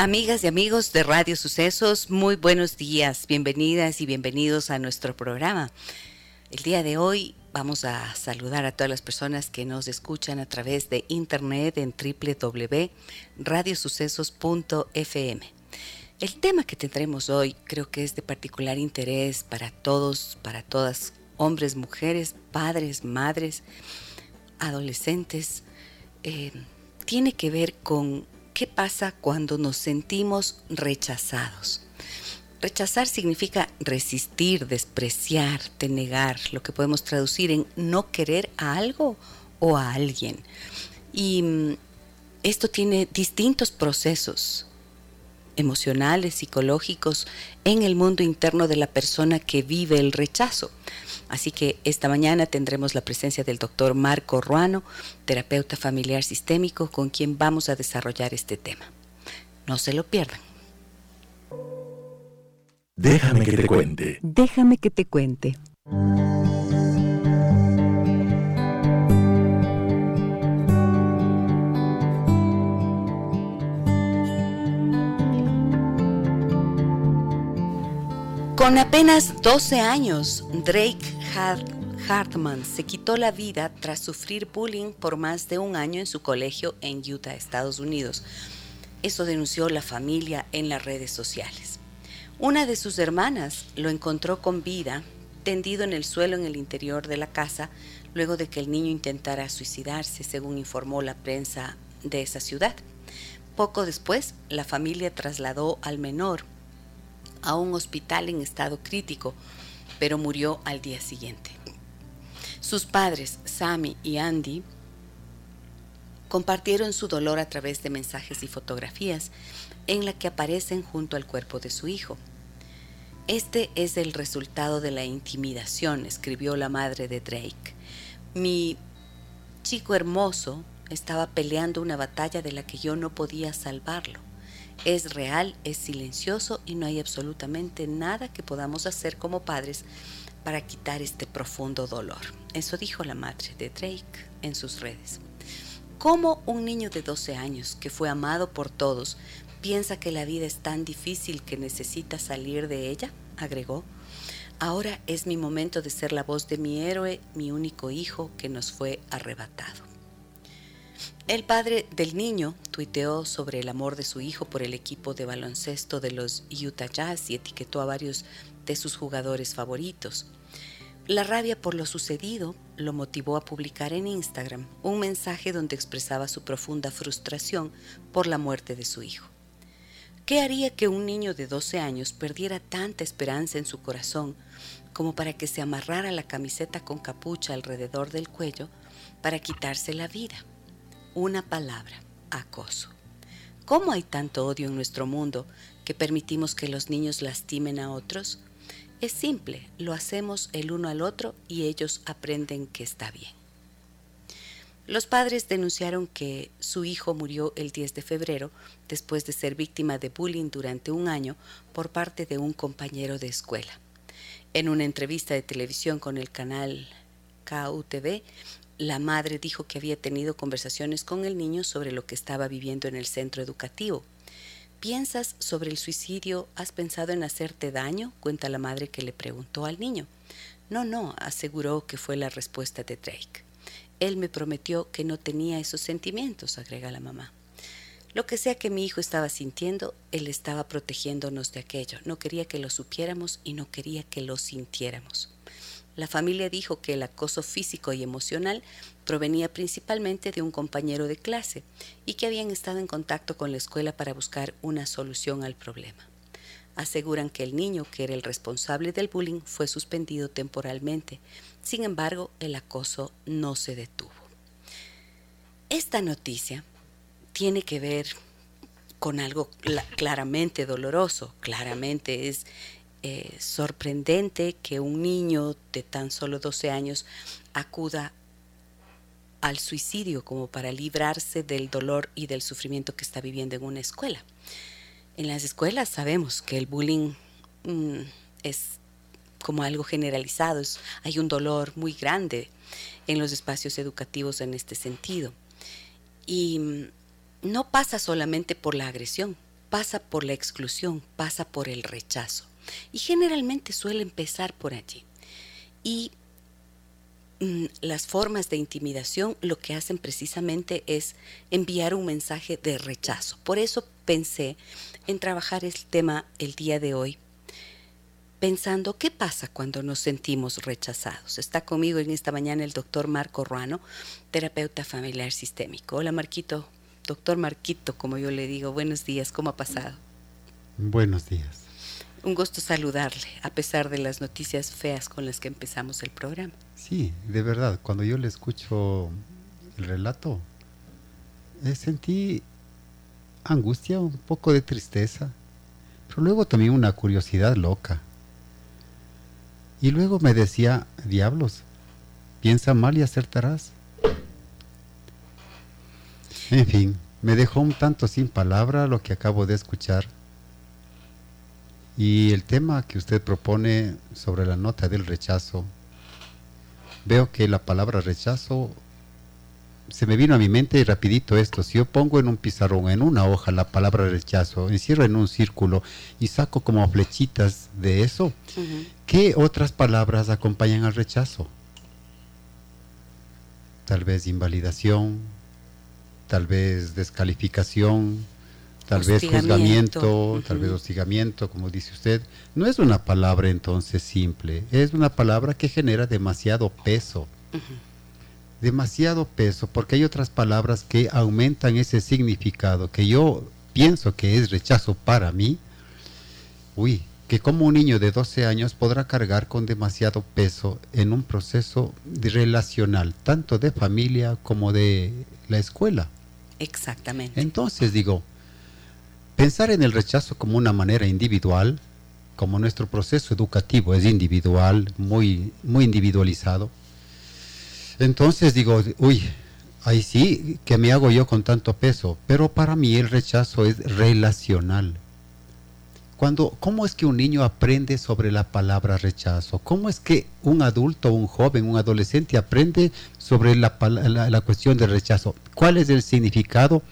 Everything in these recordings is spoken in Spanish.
Amigas y amigos de Radio Sucesos, muy buenos días, bienvenidas y bienvenidos a nuestro programa. El día de hoy vamos a saludar a todas las personas que nos escuchan a través de internet en www.radiosucesos.fm. El tema que tendremos hoy creo que es de particular interés para todos, para todas, hombres, mujeres, padres, madres, adolescentes. Eh, tiene que ver con ¿Qué pasa cuando nos sentimos rechazados? Rechazar significa resistir, despreciar, denegar, lo que podemos traducir en no querer a algo o a alguien. Y mm, esto tiene distintos procesos emocionales, psicológicos, en el mundo interno de la persona que vive el rechazo. Así que esta mañana tendremos la presencia del doctor Marco Ruano, terapeuta familiar sistémico, con quien vamos a desarrollar este tema. No se lo pierdan. Déjame que te cuente. Déjame que te cuente. Con apenas 12 años, Drake Hartman se quitó la vida tras sufrir bullying por más de un año en su colegio en Utah, Estados Unidos. Eso denunció la familia en las redes sociales. Una de sus hermanas lo encontró con vida, tendido en el suelo en el interior de la casa, luego de que el niño intentara suicidarse, según informó la prensa de esa ciudad. Poco después, la familia trasladó al menor a un hospital en estado crítico, pero murió al día siguiente. Sus padres, Sammy y Andy, compartieron su dolor a través de mensajes y fotografías en la que aparecen junto al cuerpo de su hijo. Este es el resultado de la intimidación, escribió la madre de Drake. Mi chico hermoso estaba peleando una batalla de la que yo no podía salvarlo. Es real, es silencioso y no hay absolutamente nada que podamos hacer como padres para quitar este profundo dolor. Eso dijo la madre de Drake en sus redes. ¿Cómo un niño de 12 años que fue amado por todos piensa que la vida es tan difícil que necesita salir de ella? agregó. Ahora es mi momento de ser la voz de mi héroe, mi único hijo que nos fue arrebatado. El padre del niño tuiteó sobre el amor de su hijo por el equipo de baloncesto de los Utah Jazz y etiquetó a varios de sus jugadores favoritos. La rabia por lo sucedido lo motivó a publicar en Instagram un mensaje donde expresaba su profunda frustración por la muerte de su hijo. ¿Qué haría que un niño de 12 años perdiera tanta esperanza en su corazón como para que se amarrara la camiseta con capucha alrededor del cuello para quitarse la vida? Una palabra, acoso. ¿Cómo hay tanto odio en nuestro mundo que permitimos que los niños lastimen a otros? Es simple, lo hacemos el uno al otro y ellos aprenden que está bien. Los padres denunciaron que su hijo murió el 10 de febrero después de ser víctima de bullying durante un año por parte de un compañero de escuela. En una entrevista de televisión con el canal KUTV, la madre dijo que había tenido conversaciones con el niño sobre lo que estaba viviendo en el centro educativo. ¿Piensas sobre el suicidio? ¿Has pensado en hacerte daño? cuenta la madre que le preguntó al niño. No, no, aseguró que fue la respuesta de Drake. Él me prometió que no tenía esos sentimientos, agrega la mamá. Lo que sea que mi hijo estaba sintiendo, él estaba protegiéndonos de aquello. No quería que lo supiéramos y no quería que lo sintiéramos. La familia dijo que el acoso físico y emocional provenía principalmente de un compañero de clase y que habían estado en contacto con la escuela para buscar una solución al problema. Aseguran que el niño, que era el responsable del bullying, fue suspendido temporalmente. Sin embargo, el acoso no se detuvo. Esta noticia tiene que ver con algo claramente doloroso, claramente es eh, sorprendente que un niño de tan solo 12 años acuda al suicidio como para librarse del dolor y del sufrimiento que está viviendo en una escuela. En las escuelas sabemos que el bullying mm, es como algo generalizado, hay un dolor muy grande en los espacios educativos en este sentido. Y mm, no pasa solamente por la agresión, pasa por la exclusión, pasa por el rechazo. Y generalmente suele empezar por allí. Y mm, las formas de intimidación lo que hacen precisamente es enviar un mensaje de rechazo. Por eso pensé en trabajar el tema el día de hoy pensando qué pasa cuando nos sentimos rechazados. Está conmigo en esta mañana el doctor Marco Ruano, terapeuta familiar sistémico. Hola Marquito, doctor Marquito, como yo le digo, buenos días, ¿cómo ha pasado? Buenos días. Un gusto saludarle, a pesar de las noticias feas con las que empezamos el programa. Sí, de verdad, cuando yo le escucho el relato, eh, sentí angustia, un poco de tristeza, pero luego también una curiosidad loca y luego me decía, diablos, piensa mal y acertarás. En fin, me dejó un tanto sin palabra lo que acabo de escuchar. Y el tema que usted propone sobre la nota del rechazo, veo que la palabra rechazo se me vino a mi mente rapidito esto, si yo pongo en un pizarrón, en una hoja, la palabra rechazo, encierro en un círculo y saco como flechitas de eso, ¿qué otras palabras acompañan al rechazo? Tal vez invalidación, tal vez descalificación, tal vez juzgamiento, tal vez hostigamiento, como dice usted. No es una palabra entonces simple, es una palabra que genera demasiado peso demasiado peso, porque hay otras palabras que aumentan ese significado, que yo pienso que es rechazo para mí, uy, que como un niño de 12 años podrá cargar con demasiado peso en un proceso relacional, tanto de familia como de la escuela. Exactamente. Entonces digo, pensar en el rechazo como una manera individual, como nuestro proceso educativo es individual, muy, muy individualizado, entonces digo, uy, ahí sí, ¿qué me hago yo con tanto peso? Pero para mí el rechazo es relacional. Cuando, ¿Cómo es que un niño aprende sobre la palabra rechazo? ¿Cómo es que un adulto, un joven, un adolescente aprende sobre la, la, cuestión del rechazo? ¿Cuál es el significado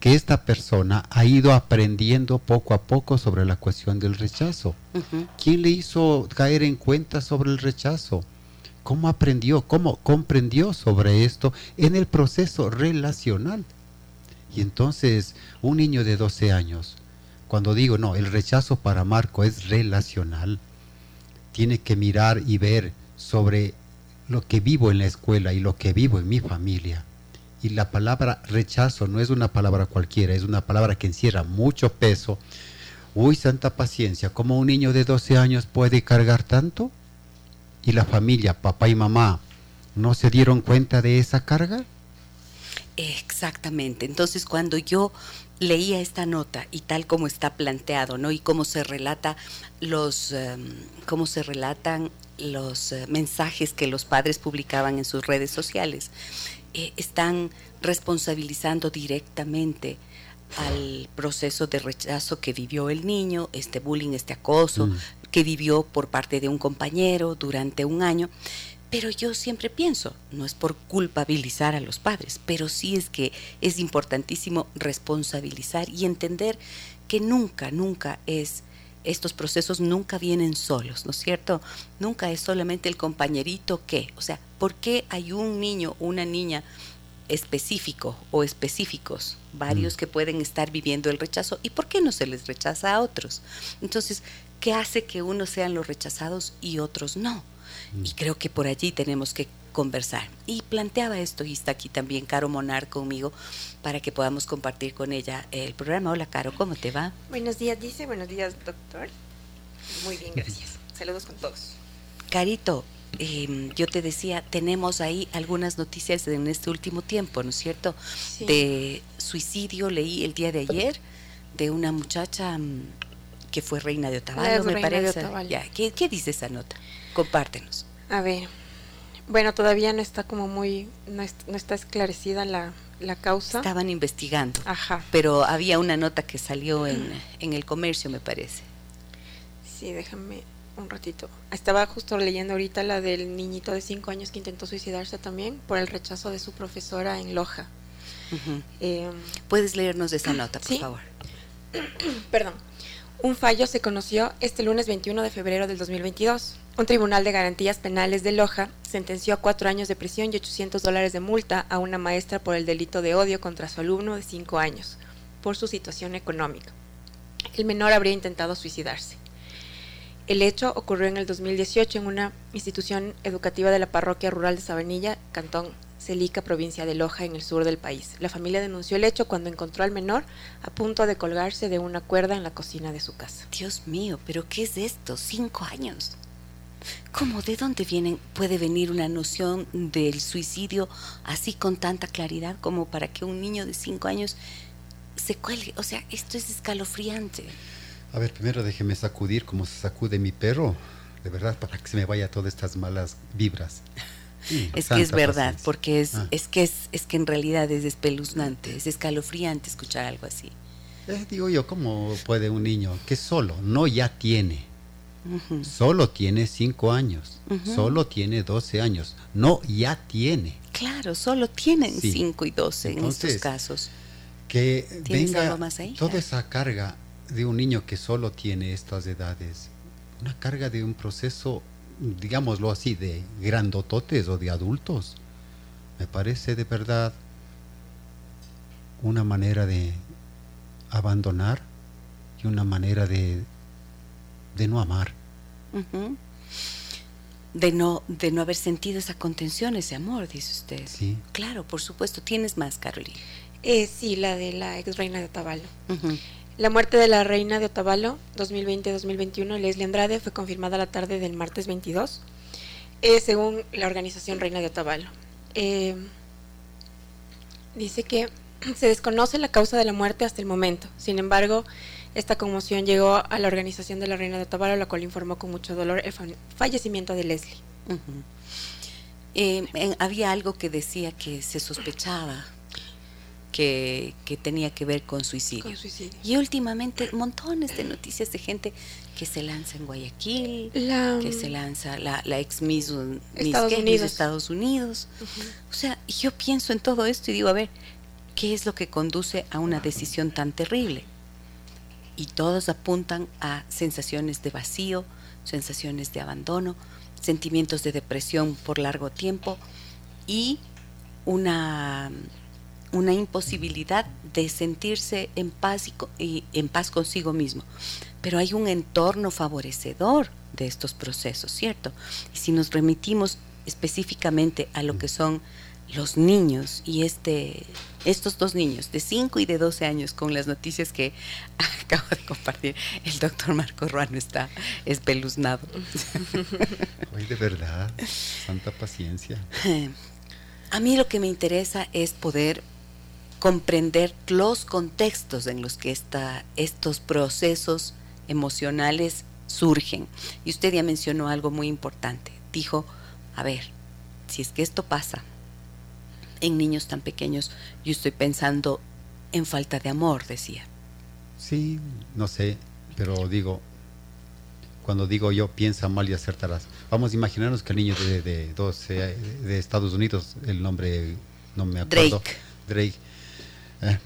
que esta persona ha ido aprendiendo poco a poco sobre la cuestión del rechazo? ¿Quién le hizo caer en cuenta sobre el rechazo? cómo aprendió, cómo comprendió sobre esto en el proceso relacional. Y entonces un niño de 12 años, cuando digo, no, el rechazo para Marco es relacional, tiene que mirar y ver sobre lo que vivo en la escuela y lo que vivo en mi familia. Y la palabra rechazo no es una palabra cualquiera, es una palabra que encierra mucho peso. Uy, santa paciencia, ¿cómo un niño de 12 años puede cargar tanto? y la familia, papá y mamá, no se dieron cuenta de esa carga? Exactamente. Entonces, cuando yo leía esta nota y tal como está planteado, ¿no? Y cómo se relata los em, cómo se relatan los eh, mensajes que los padres publicaban en sus redes sociales, eh, están responsabilizando directamente al proceso de rechazo que vivió el niño, este bullying, este acoso, mm que vivió por parte de un compañero durante un año. Pero yo siempre pienso, no es por culpabilizar a los padres, pero sí es que es importantísimo responsabilizar y entender que nunca, nunca es, estos procesos nunca vienen solos, ¿no es cierto? Nunca es solamente el compañerito que, o sea, ¿por qué hay un niño una niña específico o específicos, varios mm. que pueden estar viviendo el rechazo y por qué no se les rechaza a otros? Entonces, ¿Qué hace que unos sean los rechazados y otros no? Y creo que por allí tenemos que conversar. Y planteaba esto, y está aquí también Caro Monar conmigo, para que podamos compartir con ella el programa. Hola, Caro, ¿cómo te va? Buenos días, dice. Buenos días, doctor. Muy bien, gracias. Saludos con todos. Carito, em, yo te decía, tenemos ahí algunas noticias en este último tiempo, ¿no es cierto? De suicidio, leí el día de ayer de una muchacha mm, que fue reina de Otavalo, me parece. Ya, ¿qué, ¿qué, dice esa nota? Compártenos. A ver, bueno, todavía no está como muy, no, está esclarecida la, la, causa. Estaban investigando. Ajá. Pero había una nota que salió en, en el comercio, me parece. Sí, déjame un ratito. Estaba justo leyendo ahorita la del niñito de 5 años que intentó suicidarse también por el rechazo de su profesora en Loja. Em, ¿Puedes leernos esa nota, por favor? Perdón. Un fallo se conoció este lunes 21 de febrero del 2022. Un tribunal de garantías penales de Loja sentenció a cuatro años de prisión y 800 dólares de multa a una maestra por el delito de odio contra su alumno de 5 años, por su situación económica. El menor habría intentado suicidarse. El hecho ocurrió en el 2018 en una institución educativa de la parroquia rural de Sabanilla, Cantón Celica, provincia de Loja, en el sur del país. La familia denunció el hecho cuando encontró al menor a punto de colgarse de una cuerda en la cocina de su casa. Dios mío, pero ¿qué es esto? Cinco años. ¿Cómo? ¿De dónde vienen, puede venir una noción del suicidio así con tanta claridad como para que un niño de cinco años se cuelgue? O sea, esto es escalofriante. A ver, primero déjeme sacudir como se sacude mi perro, de verdad, para que se me vaya todas estas malas vibras. Es que es verdad, porque es, ah. es que es, es que en realidad es espeluznante, es escalofriante escuchar algo así. Eh, digo yo, ¿cómo puede un niño que solo, no ya tiene, solo tiene 5 años, solo tiene 12 años, no ya tiene? Claro, solo tienen 5 y 12 en estos casos. Que venga toda esa carga de un niño que solo tiene estas edades, una carga de un proceso, digámoslo así, de grandototes o de adultos, me parece de verdad una manera de abandonar y una manera de, de no amar. De no, de no haber sentido esa contención, ese amor, dice usted. Sí. Claro, por supuesto. ¿Tienes más, Carolina? Eh, sí, la de la ex reina de Tabalo. La muerte de la reina de Otavalo 2020-2021, Leslie Andrade, fue confirmada la tarde del martes 22, eh, según la organización Reina de Otavalo. Eh, dice que se desconoce la causa de la muerte hasta el momento. Sin embargo, esta conmoción llegó a la organización de la Reina de Otavalo, la cual informó con mucho dolor el fallecimiento de Leslie. Eh, había algo que decía que se sospechaba que, tenía que ver con suicidio. Y últimamente montones de noticias de gente que se lanza en Guayaquil, que se lanza la, ex Miss, Estados, Unidos. Estados Unidos. O sea, yo pienso en todo esto y digo, a ver, ¿qué es lo que conduce a una decisión tan terrible? Y todos apuntan a sensaciones de vacío, sensaciones de abandono, sentimientos de depresión por largo tiempo y una una imposibilidad de sentirse en paz y, en paz consigo mismo. Pero hay un entorno favorecedor de estos procesos, ¿cierto? Y si nos remitimos específicamente a lo que son los niños y este estos dos niños de 5 y de 12 años con las noticias que acabo de compartir, el doctor Marco Ruano está espeluznado. Hoy de verdad, santa paciencia. A mí lo que me interesa es poder comprender los contextos en los que estos procesos emocionales surgen. Y usted ya mencionó algo muy importante. Dijo, a ver, si es que esto pasa en niños tan pequeños, yo estoy pensando en falta de amor, decía. Sí, no sé, pero digo, cuando digo yo, piensa mal y acertarás. Vamos a imaginarnos que el niño de, de, de Estados Unidos, el nombre no me acuerdo. Drake. Drake eh,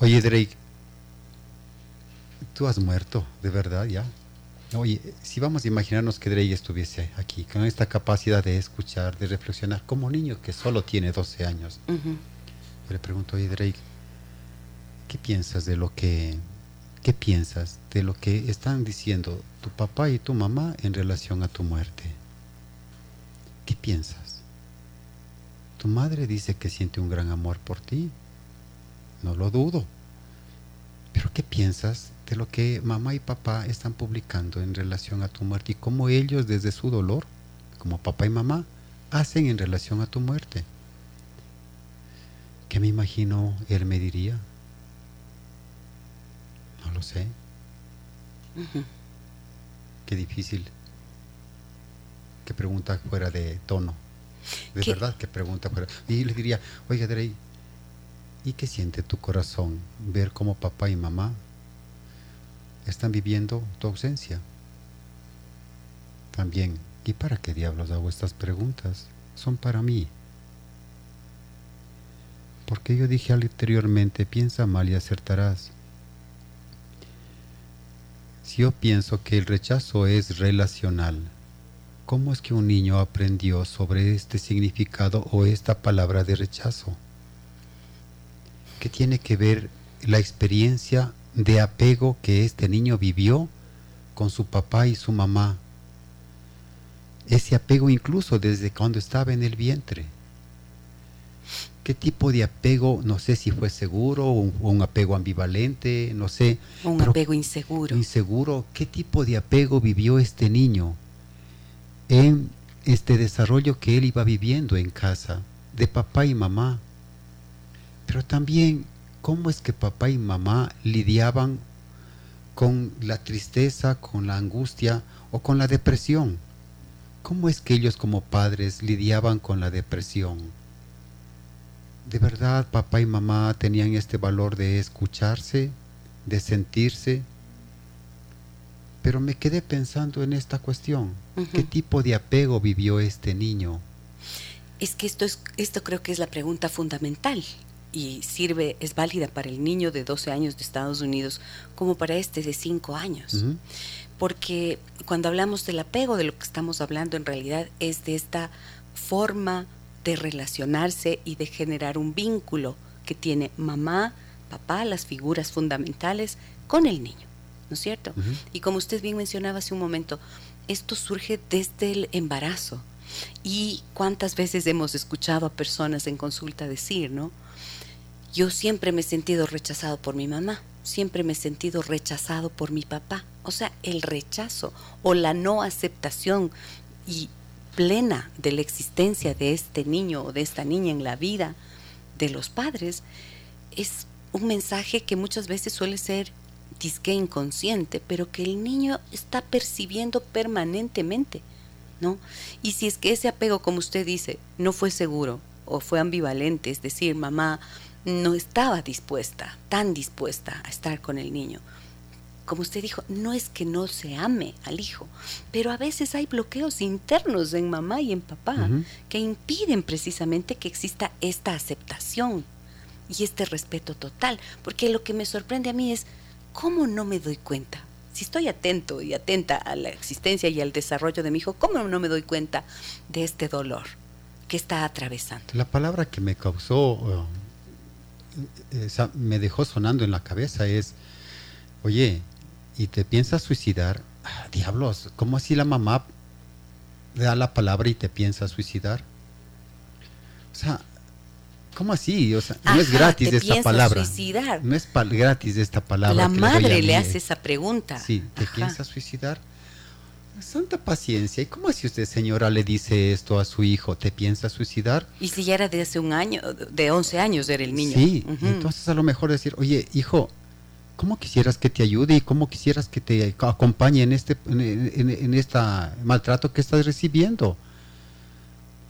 oye, Drake, tú has muerto, de verdad, ya. Oye, si vamos a imaginarnos que Drake estuviese aquí, con esta capacidad de escuchar, de reflexionar, como niño que solo tiene 12 años, yo le pregunto, oye, Drake, ¿qué piensas de lo que, qué piensas de lo que están diciendo tu papá y tu mamá en relación a tu muerte? ¿Qué piensas? Tu madre dice que siente un gran amor por ti, no lo dudo. Pero ¿qué piensas de lo que mamá y papá están publicando en relación a tu muerte y cómo ellos desde su dolor, como papá y mamá, hacen en relación a tu muerte? ¿Qué me imagino él me diría? No lo sé. Qué difícil. Qué pregunta fuera de tono. De verdad, qué pregunta fuera. Y le diría, oiga, Drey, ¿y qué siente tu corazón ver cómo papá y mamá están viviendo tu ausencia? También, ¿y para qué diablos hago estas preguntas? Son para mí. Porque yo dije anteriormente, piensa mal y acertarás. Si yo pienso que el rechazo es relacional, ¿cómo es que un niño aprendió sobre este significado o esta palabra de rechazo? ¿Qué tiene que ver la experiencia de apego que este niño vivió con su papá y su mamá? Ese apego incluso desde cuando estaba en el vientre qué tipo de apego, no sé si fue seguro o un, apego ambivalente, no sé. Un apego inseguro. Inseguro, ¿qué tipo de apego vivió este niño en este desarrollo que él iba viviendo en casa, de papá y mamá? Pero también, ¿cómo es que papá y mamá lidiaban con la tristeza, con la angustia o con la depresión? ¿Cómo es que ellos como padres lidiaban con la depresión? de verdad papá y mamá tenían este valor de escucharse, de sentirse. Pero me quedé pensando en esta cuestión. ¿Qué tipo de apego vivió este niño? Es que esto, es, esto creo que es la pregunta fundamental y sirve, es válida para el niño de 12 años de Estados Unidos como para este de 5 años. Porque cuando hablamos del apego, de lo que estamos hablando en realidad es de esta forma de relacionarse y de generar un vínculo que tiene mamá, papá, las figuras fundamentales con el niño, ¿no es cierto? Y como usted bien mencionaba hace un momento, esto surge desde el embarazo. Y cuántas veces hemos escuchado a personas en consulta decir, ¿no? Yo siempre me he sentido rechazado por mi mamá, siempre me he sentido rechazado por mi papá. O sea, el rechazo o la no aceptación y plena de la existencia de este niño o de esta niña en la vida de los padres, es un mensaje que muchas veces suele ser disque inconsciente, pero que el niño está percibiendo permanentemente, ¿no? Y si es que ese apego, como usted dice, no fue seguro o fue ambivalente, es decir, mamá no estaba dispuesta, tan dispuesta a estar con el niño, como usted dijo, no es que no se ame al hijo, pero a veces hay bloqueos internos en mamá y en papá que impiden precisamente que exista esta aceptación y este respeto total. Porque lo que me sorprende a mí es cómo no me doy cuenta. Si estoy atento y atenta a la existencia y al desarrollo de mi hijo, ¿cómo no me doy cuenta de este dolor que está atravesando? La palabra que me causó, eh, me dejó sonando en la cabeza es, oye, y te piensas suicidar, ah, diablos, ¿cómo así la mamá da la palabra y te piensa suicidar? O sea, ¿cómo así? O sea, no es gratis esta palabra. Suicidar. No es gratis esta palabra. La madre le, hace esa pregunta. Sí, ¿te piensas suicidar? Santa paciencia. ¿Y cómo así usted, señora, le dice esto a su hijo? ¿Te piensa suicidar? Y si ya era de hace un año, de 11 años era el niño. Sí, entonces a lo mejor decir, oye, hijo, ¿cómo quisieras que te ayude y cómo quisieras que te acompañe en este en, esta maltrato que estás recibiendo?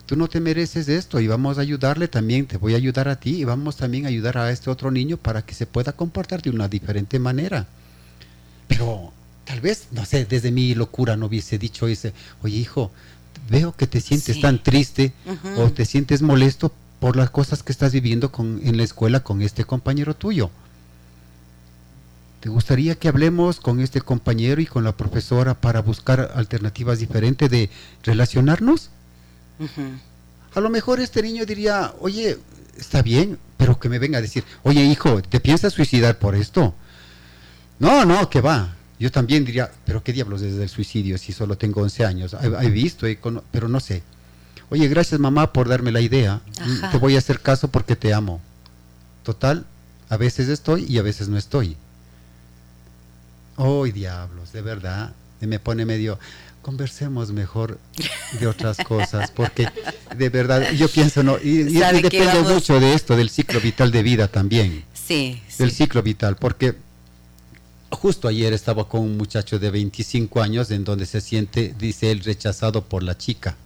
Tú no te mereces esto y vamos a ayudarle también, te voy a ayudar a ti y vamos también a ayudar a este otro niño para que se pueda comportar de una diferente manera. Pero tal vez, no sé, desde mi locura no hubiese dicho ese, oye hijo, veo que te sientes tan triste o te sientes molesto por las cosas que estás viviendo con, en la escuela con este compañero tuyo ¿Te gustaría que hablemos con este compañero y con la profesora para buscar alternativas diferentes de relacionarnos? A lo mejor este niño diría, oye, está bien, pero que me venga a decir, oye hijo, ¿te piensas suicidar por esto? No, no, que va. Yo también diría, pero qué diablos desde el suicidio si solo tengo 11 años. He, visto, pero no sé. Oye, gracias mamá por darme la idea. Te voy a hacer caso porque te amo. Total, a veces estoy y a veces no estoy. ¡Ay, diablos! De verdad, me pone medio. Conversemos mejor de otras cosas, porque de verdad yo pienso, no, y, depende mucho de esto, del ciclo vital de vida también. Sí, Del ciclo vital, porque justo ayer estaba con un muchacho de 25 años en donde se siente, dice él, rechazado por la chica.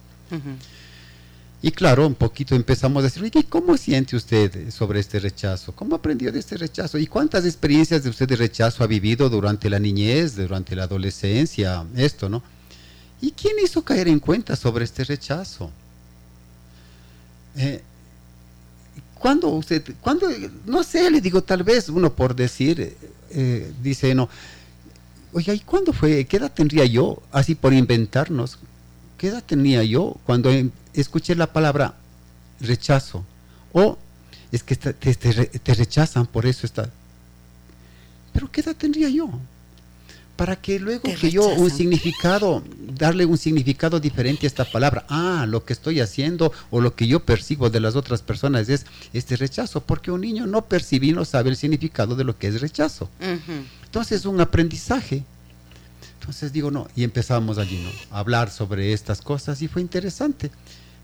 Y claro, un poquito empezamos a decir, ¿y cómo siente usted sobre este rechazo? ¿Cómo aprendió de este rechazo? ¿Y cuántas experiencias de usted de rechazo ha vivido durante la niñez, durante la adolescencia? Esto, ¿no? ¿Y quién hizo caer en cuenta sobre este rechazo? Eh, cuando usted, cuando, no sé, le digo, tal vez uno por decir, eh, dice, no, oye, ¿y cuándo fue? ¿Qué edad tendría yo? Así por inventarnos. ¿Qué edad tenía yo cuando em, escuché la palabra rechazo? O es que te, te rechazan, por eso está. Pero ¿qué edad tendría yo? Para que luego que yo un significado, darle un significado diferente a esta palabra. Ah, lo que estoy haciendo o lo que yo percibo de las otras personas es este rechazo, porque un niño no percibe y no sabe el significado de lo que es rechazo. Entonces, un aprendizaje. Entonces digo, no, y empezamos allí, ¿no? A hablar sobre estas cosas y fue interesante,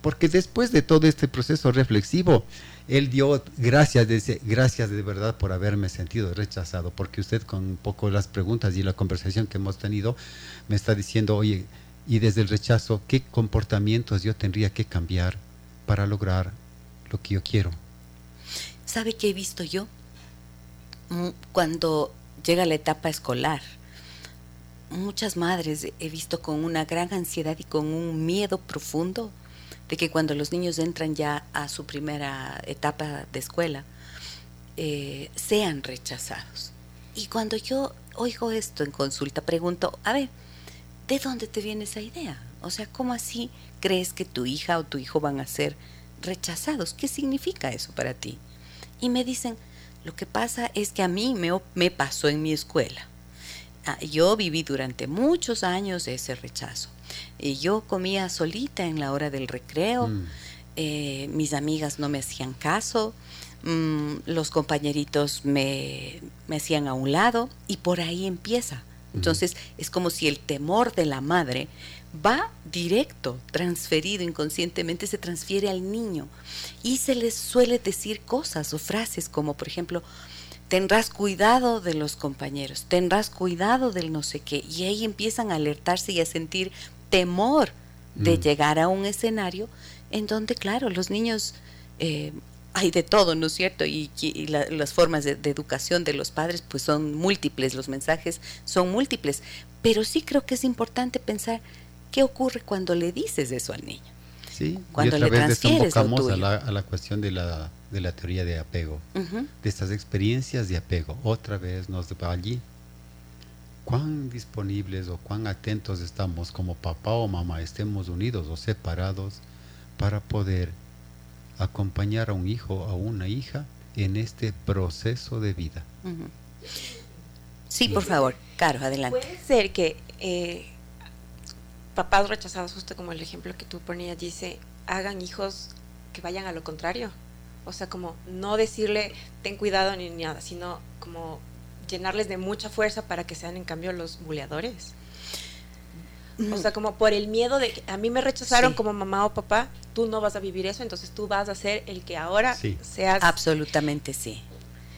porque después de todo este proceso reflexivo, él dio gracias, de, gracias de verdad por haberme sentido rechazado, porque usted con un poco las preguntas y la conversación que hemos tenido me está diciendo, oye, y desde el rechazo, ¿qué comportamientos yo tendría que cambiar para lograr lo que yo quiero? ¿Sabe qué he visto yo? Mm, cuando llega la etapa escolar, muchas madres he visto con una gran ansiedad y con un miedo profundo de que cuando los niños entran ya a su primera etapa de escuela, eh, sean rechazados. Y cuando yo oigo esto en consulta, pregunto, a ver, ¿de dónde te viene esa idea? O sea, ¿cómo así crees que tu hija o tu hijo van a ser rechazados? ¿Qué significa eso para ti? Y me dicen, lo que pasa es que a mí me, me pasó en mi escuela. Ah, yo viví durante muchos años ese rechazo. Y yo comía solita en la hora del recreo, mm. eh, mis amigas no me hacían caso, mm, los compañeritos me, hacían a un lado y por ahí empieza. Entonces es como si el temor de la madre va directo, transferido inconscientemente, se transfiere al niño. Y se les suele decir cosas o frases como por ejemplo, tendrás cuidado de los compañeros, tendrás cuidado del no sé qué, y ahí empiezan a alertarse y a sentir temor de mm. llegar a un escenario en donde, claro, los niños, eh, hay de todo, ¿no es cierto? Y, las formas de, educación de los padres, pues son múltiples, los mensajes son múltiples, pero sí creo que es importante pensar qué ocurre cuando le dices eso al niño. Sí, cuando y otra le vez desembocamos a la, a la cuestión de la, de la teoría de apego, de estas experiencias de apego. Otra vez nos va allí cuán disponibles o cuán atentos estamos como papá o mamá, estemos unidos o separados, para poder acompañar a un hijo o a una hija en este proceso de vida. Sí, por favor, Caro, adelante. Puede ser que eh, papás rechazados, justo como el ejemplo que tú ponías, dice, hagan hijos que vayan a lo contrario. O sea, como no decirle, ten cuidado ni nada, sino como llenarles de mucha fuerza para que sean en cambio los buleadores. O sea, como por el miedo de que a mí me rechazaron como mamá o papá, tú no vas a vivir eso, entonces tú vas a ser el que ahora seas. Absolutamente sí.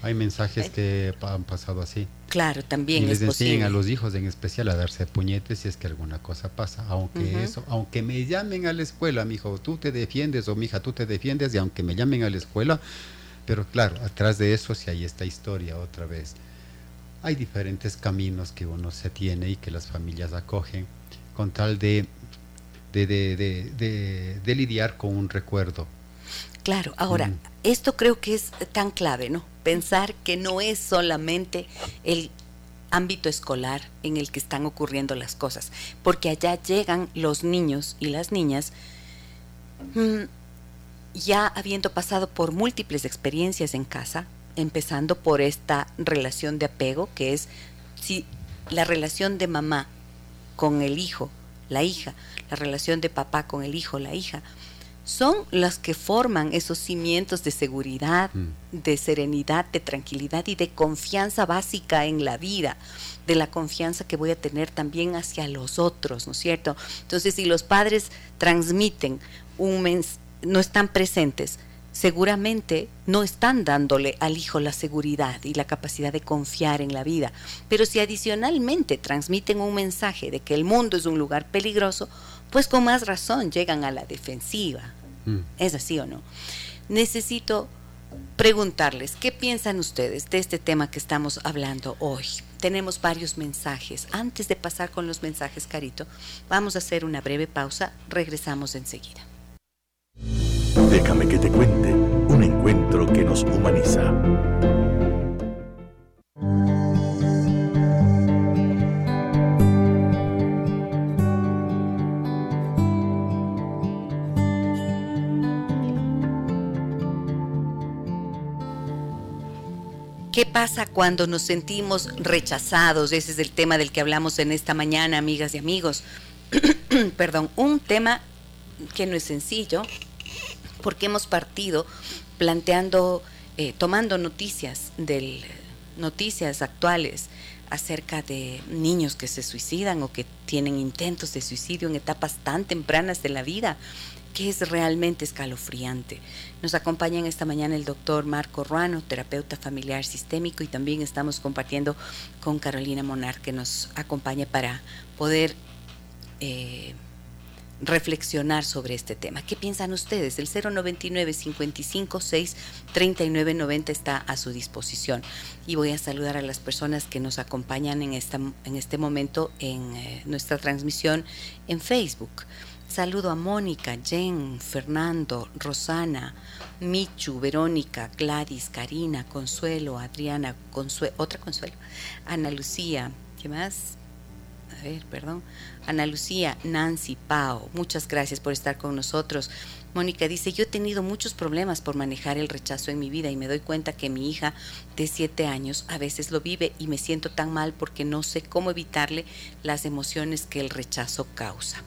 Hay mensajes que han pasado así. Claro, también. Y les enseñan a los hijos en especial a darse puñetes si es que alguna cosa pasa. Aunque eso, aunque me llamen a la escuela, mi hijo, tú te defiendes, o mi hija, tú te defiendes, y aunque me llamen a la escuela, pero claro, atrás de eso sí hay esta historia otra vez hay diferentes caminos que uno se tiene y que las familias acogen con tal de, de, lidiar con un recuerdo. Claro, ahora, mm. esto creo que es tan clave, ¿no? Pensar que no es solamente el ámbito escolar en el que están ocurriendo las cosas, porque allá llegan los niños y las niñas mm, ya habiendo pasado por múltiples experiencias en casa, empezando por esta relación de apego, que es si la relación de mamá con el hijo, la hija, la relación de papá con el hijo, la hija, son las que forman esos cimientos de seguridad, mm. de serenidad, de tranquilidad y de confianza básica en la vida, de la confianza que voy a tener también hacia los otros, ¿no es cierto? Entonces, si los padres transmiten un no están presentes, seguramente no están dándole al hijo la seguridad y la capacidad de confiar en la vida. Pero si adicionalmente transmiten un mensaje de que el mundo es un lugar peligroso, pues con más razón llegan a la defensiva. Mm. ¿Es así o no? Necesito preguntarles, ¿qué piensan ustedes de este tema que estamos hablando hoy? Tenemos varios mensajes. Antes de pasar con los mensajes, Carito, vamos a hacer una breve pausa. Regresamos enseguida. Déjame que te cuente un encuentro que nos humaniza. ¿Qué pasa cuando nos sentimos rechazados? Ese es el tema del que hablamos en esta mañana, amigas y amigos. Perdón, un tema que no es sencillo, porque hemos partido planteando, eh, tomando noticias del noticias actuales acerca de niños que se suicidan o que tienen intentos de suicidio en etapas tan tempranas de la vida, que es realmente escalofriante. Nos acompaña en esta mañana el doctor Marco Ruano, terapeuta familiar sistémico, y también estamos compartiendo con Carolina Monar, que nos acompaña para poder eh, reflexionar sobre este tema. ¿Qué piensan ustedes? El 099 55 6 39 90 está a su disposición. Y voy a saludar a las personas que nos acompañan en, esta, en este momento en eh, nuestra transmisión en Facebook. Saludo a Mónica, Jen, Fernando, Rosana, Michu, Verónica, Gladys, Karina, Consuelo, Adriana, otra Consuelo, Ana Lucía, ¿qué más? A ver, perdón. Ana Lucía, Nancy, Pau, muchas gracias por estar con nosotros. Mónica dice, yo he tenido muchos problemas por manejar el rechazo en mi vida y me doy cuenta que mi hija de siete años a veces lo vive y me siento tan mal porque no sé cómo evitarle las emociones que el rechazo causa.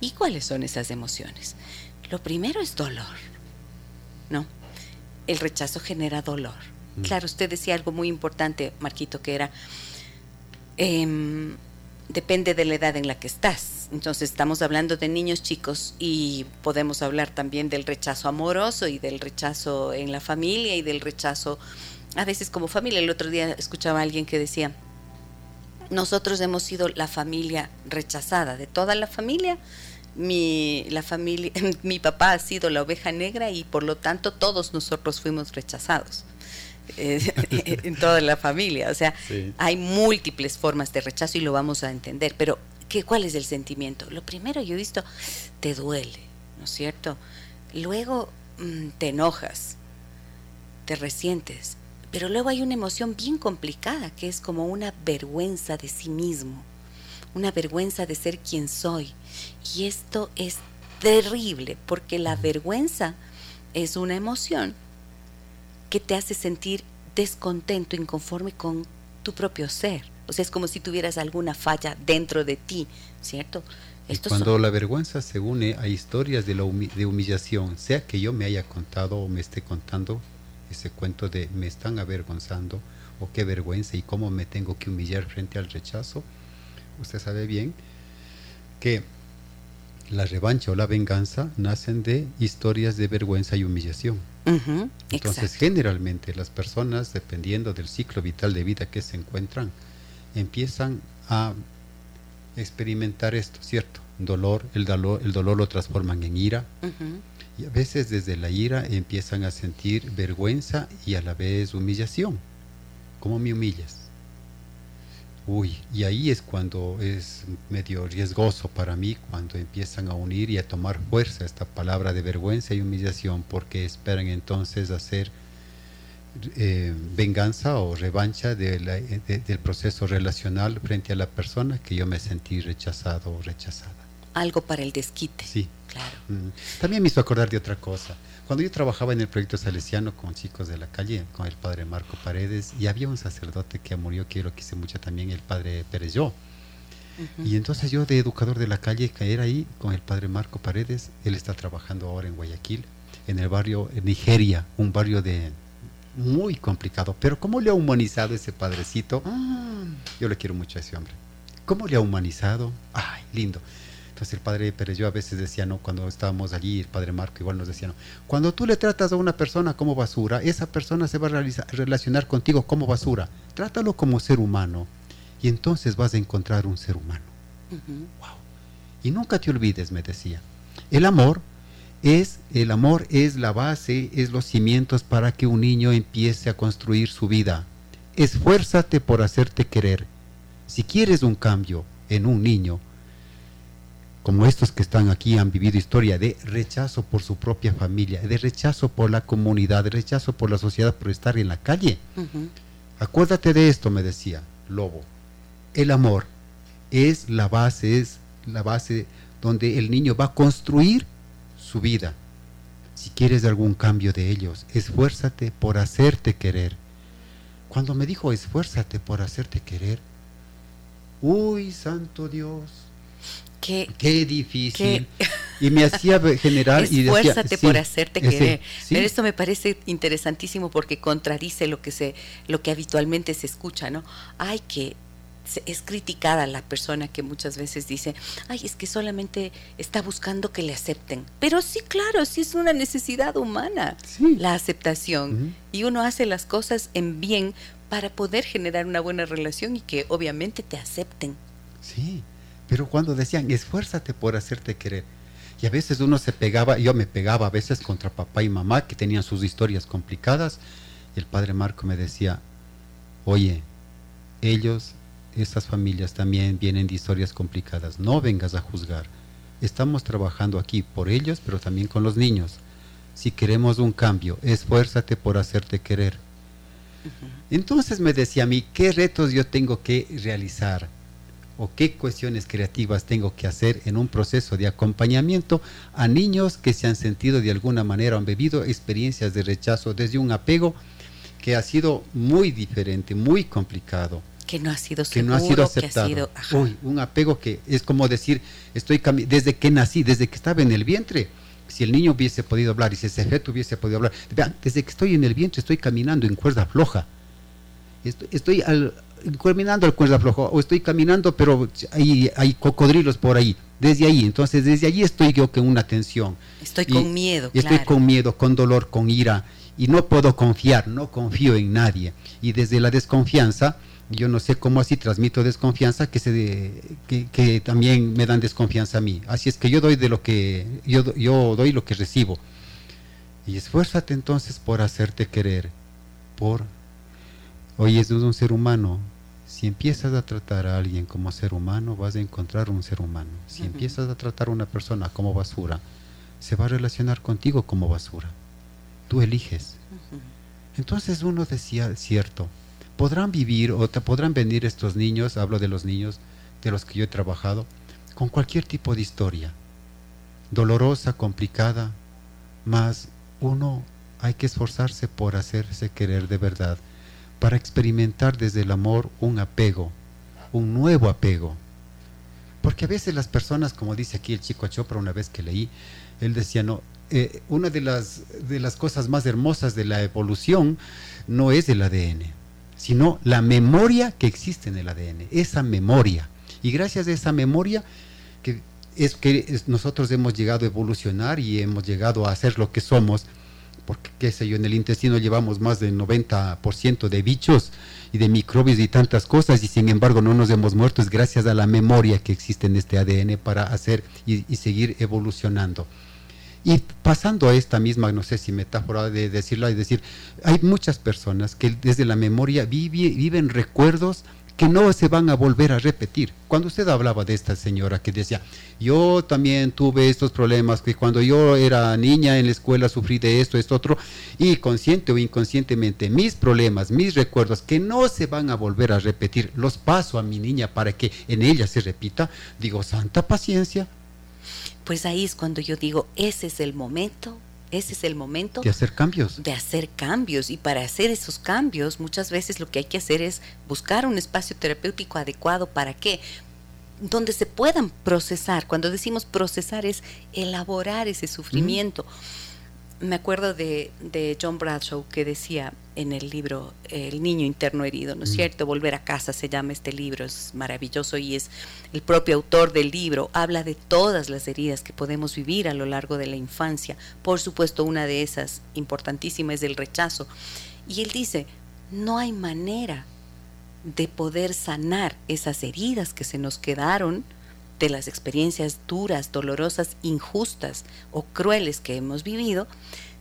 ¿Y cuáles son esas emociones? Lo primero es dolor, ¿no? El rechazo genera dolor. Mm. Claro, usted decía algo muy importante, Marquito, que era... Em, depende de la edad en la que estás. Entonces estamos hablando de niños chicos y podemos hablar también del rechazo amoroso y del rechazo en la familia y del rechazo a veces como familia. El otro día escuchaba a alguien que decía, nosotros hemos sido la familia rechazada de toda la familia. Mi, la familia, mi papá ha sido la oveja negra y por lo tanto todos nosotros fuimos rechazados. En toda la familia. O sea, hay múltiples formas de rechazo y lo vamos a entender. Pero, ¿qué, ¿cuál es el sentimiento? Lo primero, yo he visto, te duele, ¿no es cierto? Luego mm, te enojas, te resientes. Pero luego hay una emoción bien complicada, que es como una vergüenza de sí mismo, una vergüenza de ser quien soy. Y esto es terrible, porque la vergüenza es una emoción que te hace sentir descontento, inconforme con tu propio ser. O sea, es como si tuvieras alguna falla dentro de ti, ¿cierto? Y cuando la vergüenza se une a historias de, la de humillación, sea que yo me haya contado o me esté contando ese cuento de me están avergonzando o qué vergüenza y cómo me tengo que humillar frente al rechazo, usted sabe bien que la revancha o la venganza nacen de historias de vergüenza y humillación. Entonces, generalmente las personas, dependiendo del ciclo vital de vida que se encuentran, empiezan a experimentar esto, ¿cierto? Dolor, el dolor, el dolor lo transforman en ira. Y a veces desde la ira empiezan a sentir vergüenza y a la vez humillación. ¿Cómo me humillas? Uy, y ahí es cuando es medio riesgoso para mí, cuando empiezan a unir y a tomar fuerza esta palabra de vergüenza y humillación, porque esperan entonces hacer eh, venganza o revancha del proceso relacional frente a la persona que yo me sentí rechazado o rechazada. Algo para el desquite. Sí. Claro. Mm. También me hizo acordar de otra cosa. Cuando yo trabajaba en el proyecto salesiano con chicos de la calle, con el padre Marco Paredes, y había un sacerdote que murió, que yo lo quise mucho también, el padre Pérez Yo. Y entonces yo de educador de la calle caer ahí con el padre Marco Paredes, él está trabajando ahora en Guayaquil, en el barrio Nigeria, un barrio de muy complicado, pero cómo le ha humanizado ese padrecito, ah. yo le quiero mucho a ese hombre. ¿Cómo le ha humanizado? Ay, lindo. Entonces el padre Pérez, yo a veces decía, ¿no? Cuando estábamos allí, el padre Marco igual nos decía, ¿no? Cuando tú le tratas a una persona como basura, esa persona se va a relacionar contigo como basura. Trátalo como ser humano y entonces vas a encontrar un ser humano. wow. Y nunca te olvides, me decía, el amor es el amor es la base, es los cimientos para que un niño empiece a construir su vida. Esfuérzate por hacerte querer. Si quieres un cambio en un niño, como estos que están aquí han vivido historia de rechazo por su propia familia, de rechazo por la comunidad, de rechazo por la sociedad por estar en la calle. Acuérdate de esto, me decía Lobo. El amor es la base, es la base donde el niño va a construir su vida. Si quieres algún cambio de ellos, esfuérzate por hacerte querer. Cuando me dijo esfuérzate por hacerte querer, uy, santo Dios, Qué, difícil. Y me hacía generar... Esfuérzate y por hacerte querer. Pero esto me parece interesantísimo porque contradice lo que, se, lo que habitualmente se escucha, ¿no? Hay que es criticada la persona que muchas veces dice, ay, es que solamente está buscando que le acepten. Pero sí, claro, sí es una necesidad humana la aceptación. Y uno hace las cosas en bien para poder generar una buena relación y que obviamente te acepten. Sí, pero cuando decían, esfuérzate por hacerte querer. Y a veces uno se pegaba, yo me pegaba a veces contra papá y mamá que tenían sus historias complicadas. Y el padre Marco me decía, oye, ellos, esas familias también vienen de historias complicadas. No vengas a juzgar. Estamos trabajando aquí por ellos, pero también con los niños. Si queremos un cambio, esfuérzate por hacerte querer. Entonces me decía a mí, ¿qué retos yo tengo que realizar? O qué cuestiones creativas tengo que hacer en un proceso de acompañamiento a niños que se han sentido de alguna manera, han vivido experiencias de rechazo desde un apego que ha sido muy diferente, muy complicado. Que no ha sido seguro, que no ha sido aceptado. Uy, un apego que es como decir, estoy desde que nací, desde que estaba en el vientre, si el niño hubiese podido hablar y si ese feto hubiese podido hablar, desde que estoy en el vientre estoy caminando en cuerda floja. Estoy, estoy al, caminando el cuerda flojo, o estoy caminando, pero hay, hay cocodrilos por ahí. Desde ahí, entonces desde allí estoy yo con una tensión. Estoy con miedo. Estoy con miedo, con dolor, con ira, y no puedo confiar, no confío en nadie. Y desde la desconfianza, yo no sé cómo así transmito desconfianza, que, se que, también me dan desconfianza a mí. Así es que yo doy de lo que, yo, yo doy lo que recibo. Y esfuérzate entonces por hacerte querer, por Hoy es un ser humano. Si empiezas a tratar a alguien como ser humano, vas a encontrar un ser humano. Si empiezas a tratar a una persona como basura, se va a relacionar contigo como basura. Tú eliges. Entonces uno decía, cierto, podrán vivir o te podrán venir estos niños, hablo de los niños de los que yo he trabajado, con cualquier tipo de historia, dolorosa, complicada, más uno hay que esforzarse por hacerse querer de verdad para experimentar desde el amor un apego, un nuevo apego. Porque a veces las personas, como dice aquí el chico Chopra una vez que leí, él decía, no, eh, una de las, de las cosas más hermosas de la evolución no es el ADN, sino la memoria que existe en el ADN, esa memoria. Y gracias a esa memoria que es que nosotros hemos llegado a evolucionar y hemos llegado a ser lo que somos, porque qué sé yo, en el intestino llevamos más del 90% de bichos y de microbios y tantas cosas y sin embargo no nos hemos muerto, es gracias a la memoria que existe en este ADN para hacer y, seguir evolucionando. Y pasando a esta misma, no sé si metáfora de decirlo, es decir, hay muchas personas que desde la memoria viven recuerdos que no se van a volver a repetir. Cuando usted hablaba de esta señora que decía, yo también tuve estos problemas, que cuando yo era niña en la escuela sufrí de esto, esto, otro, y consciente o inconscientemente mis problemas, mis recuerdos, que no se van a volver a repetir, los paso a mi niña para que en ella se repita, digo, santa paciencia. Pues ahí es cuando yo digo, ese es el momento ese es el momento de hacer cambios. De hacer cambios. Y para hacer esos cambios, muchas veces lo que hay que hacer es buscar un espacio terapéutico adecuado. ¿Para qué? Donde se puedan procesar. Cuando decimos procesar es elaborar ese sufrimiento. Me acuerdo de, John Bradshaw que decía en el libro El niño interno herido, ¿no es cierto? Volver a casa se llama este libro, es maravilloso y es el propio autor del libro, habla de todas las heridas que podemos vivir a lo largo de la infancia. Por supuesto, una de esas importantísima es el rechazo. Y él dice, no hay manera de poder sanar esas heridas que se nos quedaron de las experiencias duras, dolorosas, injustas o crueles que hemos vivido,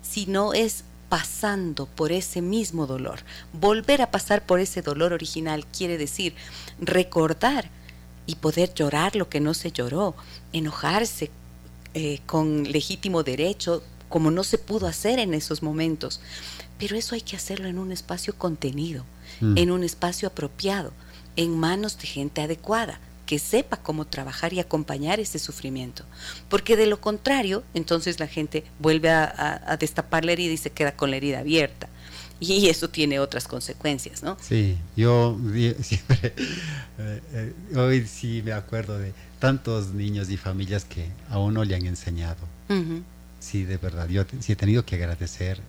sino es pasando por ese mismo dolor. Volver a pasar por ese dolor original quiere decir recordar y poder llorar lo que no se lloró, enojarse eh, con legítimo derecho como no se pudo hacer en esos momentos. Pero eso hay que hacerlo en un espacio contenido, mm. en un espacio apropiado, en manos de gente adecuada que sepa cómo trabajar y acompañar ese sufrimiento. Porque de lo contrario, entonces la gente vuelve a, destapar la herida y se queda con la herida abierta. Y eso tiene otras consecuencias, ¿no? Sí, yo siempre, eh, eh, hoy sí me acuerdo de tantos niños y familias que a uno le han enseñado. Sí, de verdad, yo sí he tenido que agradecer,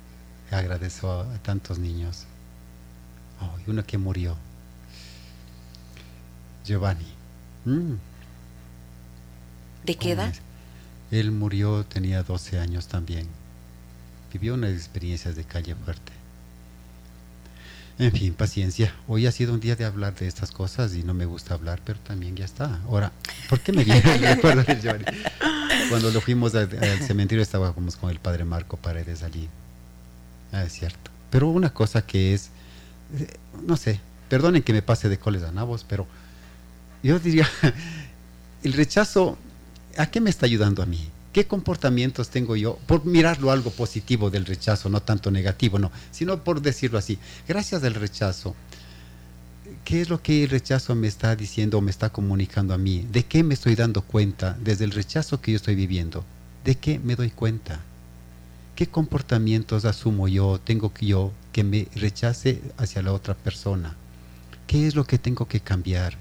agradezco a, tantos niños. Oh, uno que murió, Giovanni. Mm. ¿De qué edad? Él murió, tenía 12 años también. Vivió unas experiencias de calle fuerte. En fin, paciencia. Hoy ha sido un día de hablar de estas cosas y no me gusta hablar, pero también ya está. Ahora, ¿por qué me viene el Cuando lo fuimos al, cementerio estábamos con el padre Marco Paredes allí. Ah, es cierto. Pero una cosa que es, eh, no sé, perdonen que me pase de coles a nabos, pero yo diría, el rechazo, ¿a qué me está ayudando a mí? ¿Qué comportamientos tengo yo? Por mirarlo algo positivo del rechazo, no tanto negativo, no, sino por decirlo así. Gracias al rechazo, ¿qué es lo que el rechazo me está diciendo o me está comunicando a mí? ¿De qué me estoy dando cuenta desde el rechazo que yo estoy viviendo? ¿De qué me doy cuenta? ¿Qué comportamientos asumo yo, tengo que yo, que me rechace hacia la otra persona? ¿Qué es lo que tengo que cambiar?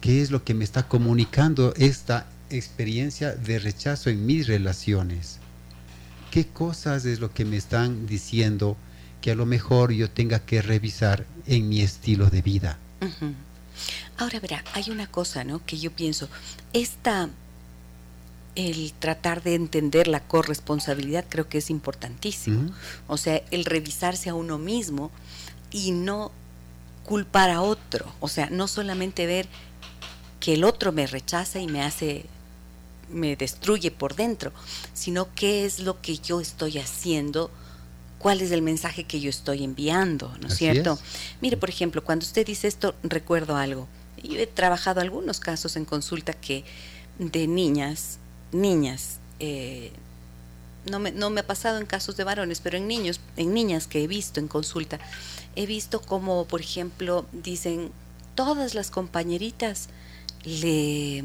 Qué es lo que me está comunicando esta experiencia de rechazo en mis relaciones. ¿Qué cosas es lo que me están diciendo que a lo mejor yo tenga que revisar en mi estilo de vida? Ahora verá, hay una cosa, ¿no? Que yo pienso, esta el tratar de entender la corresponsabilidad creo que es importantísimo. O sea, el revisarse a uno mismo y no culpar a otro. O sea, no solamente ver que el otro me rechaza y me hace, me destruye por dentro, sino qué es lo que yo estoy haciendo, cuál es el mensaje que yo estoy enviando, ¿no es cierto? Mire, por ejemplo, cuando usted dice esto, recuerdo algo. Yo he trabajado algunos casos en consulta que de niñas, niñas, eh, no me, no me, ha pasado en casos de varones, pero en niños, en niñas que he visto en consulta, he visto como, por ejemplo, dicen, todas las compañeritas le,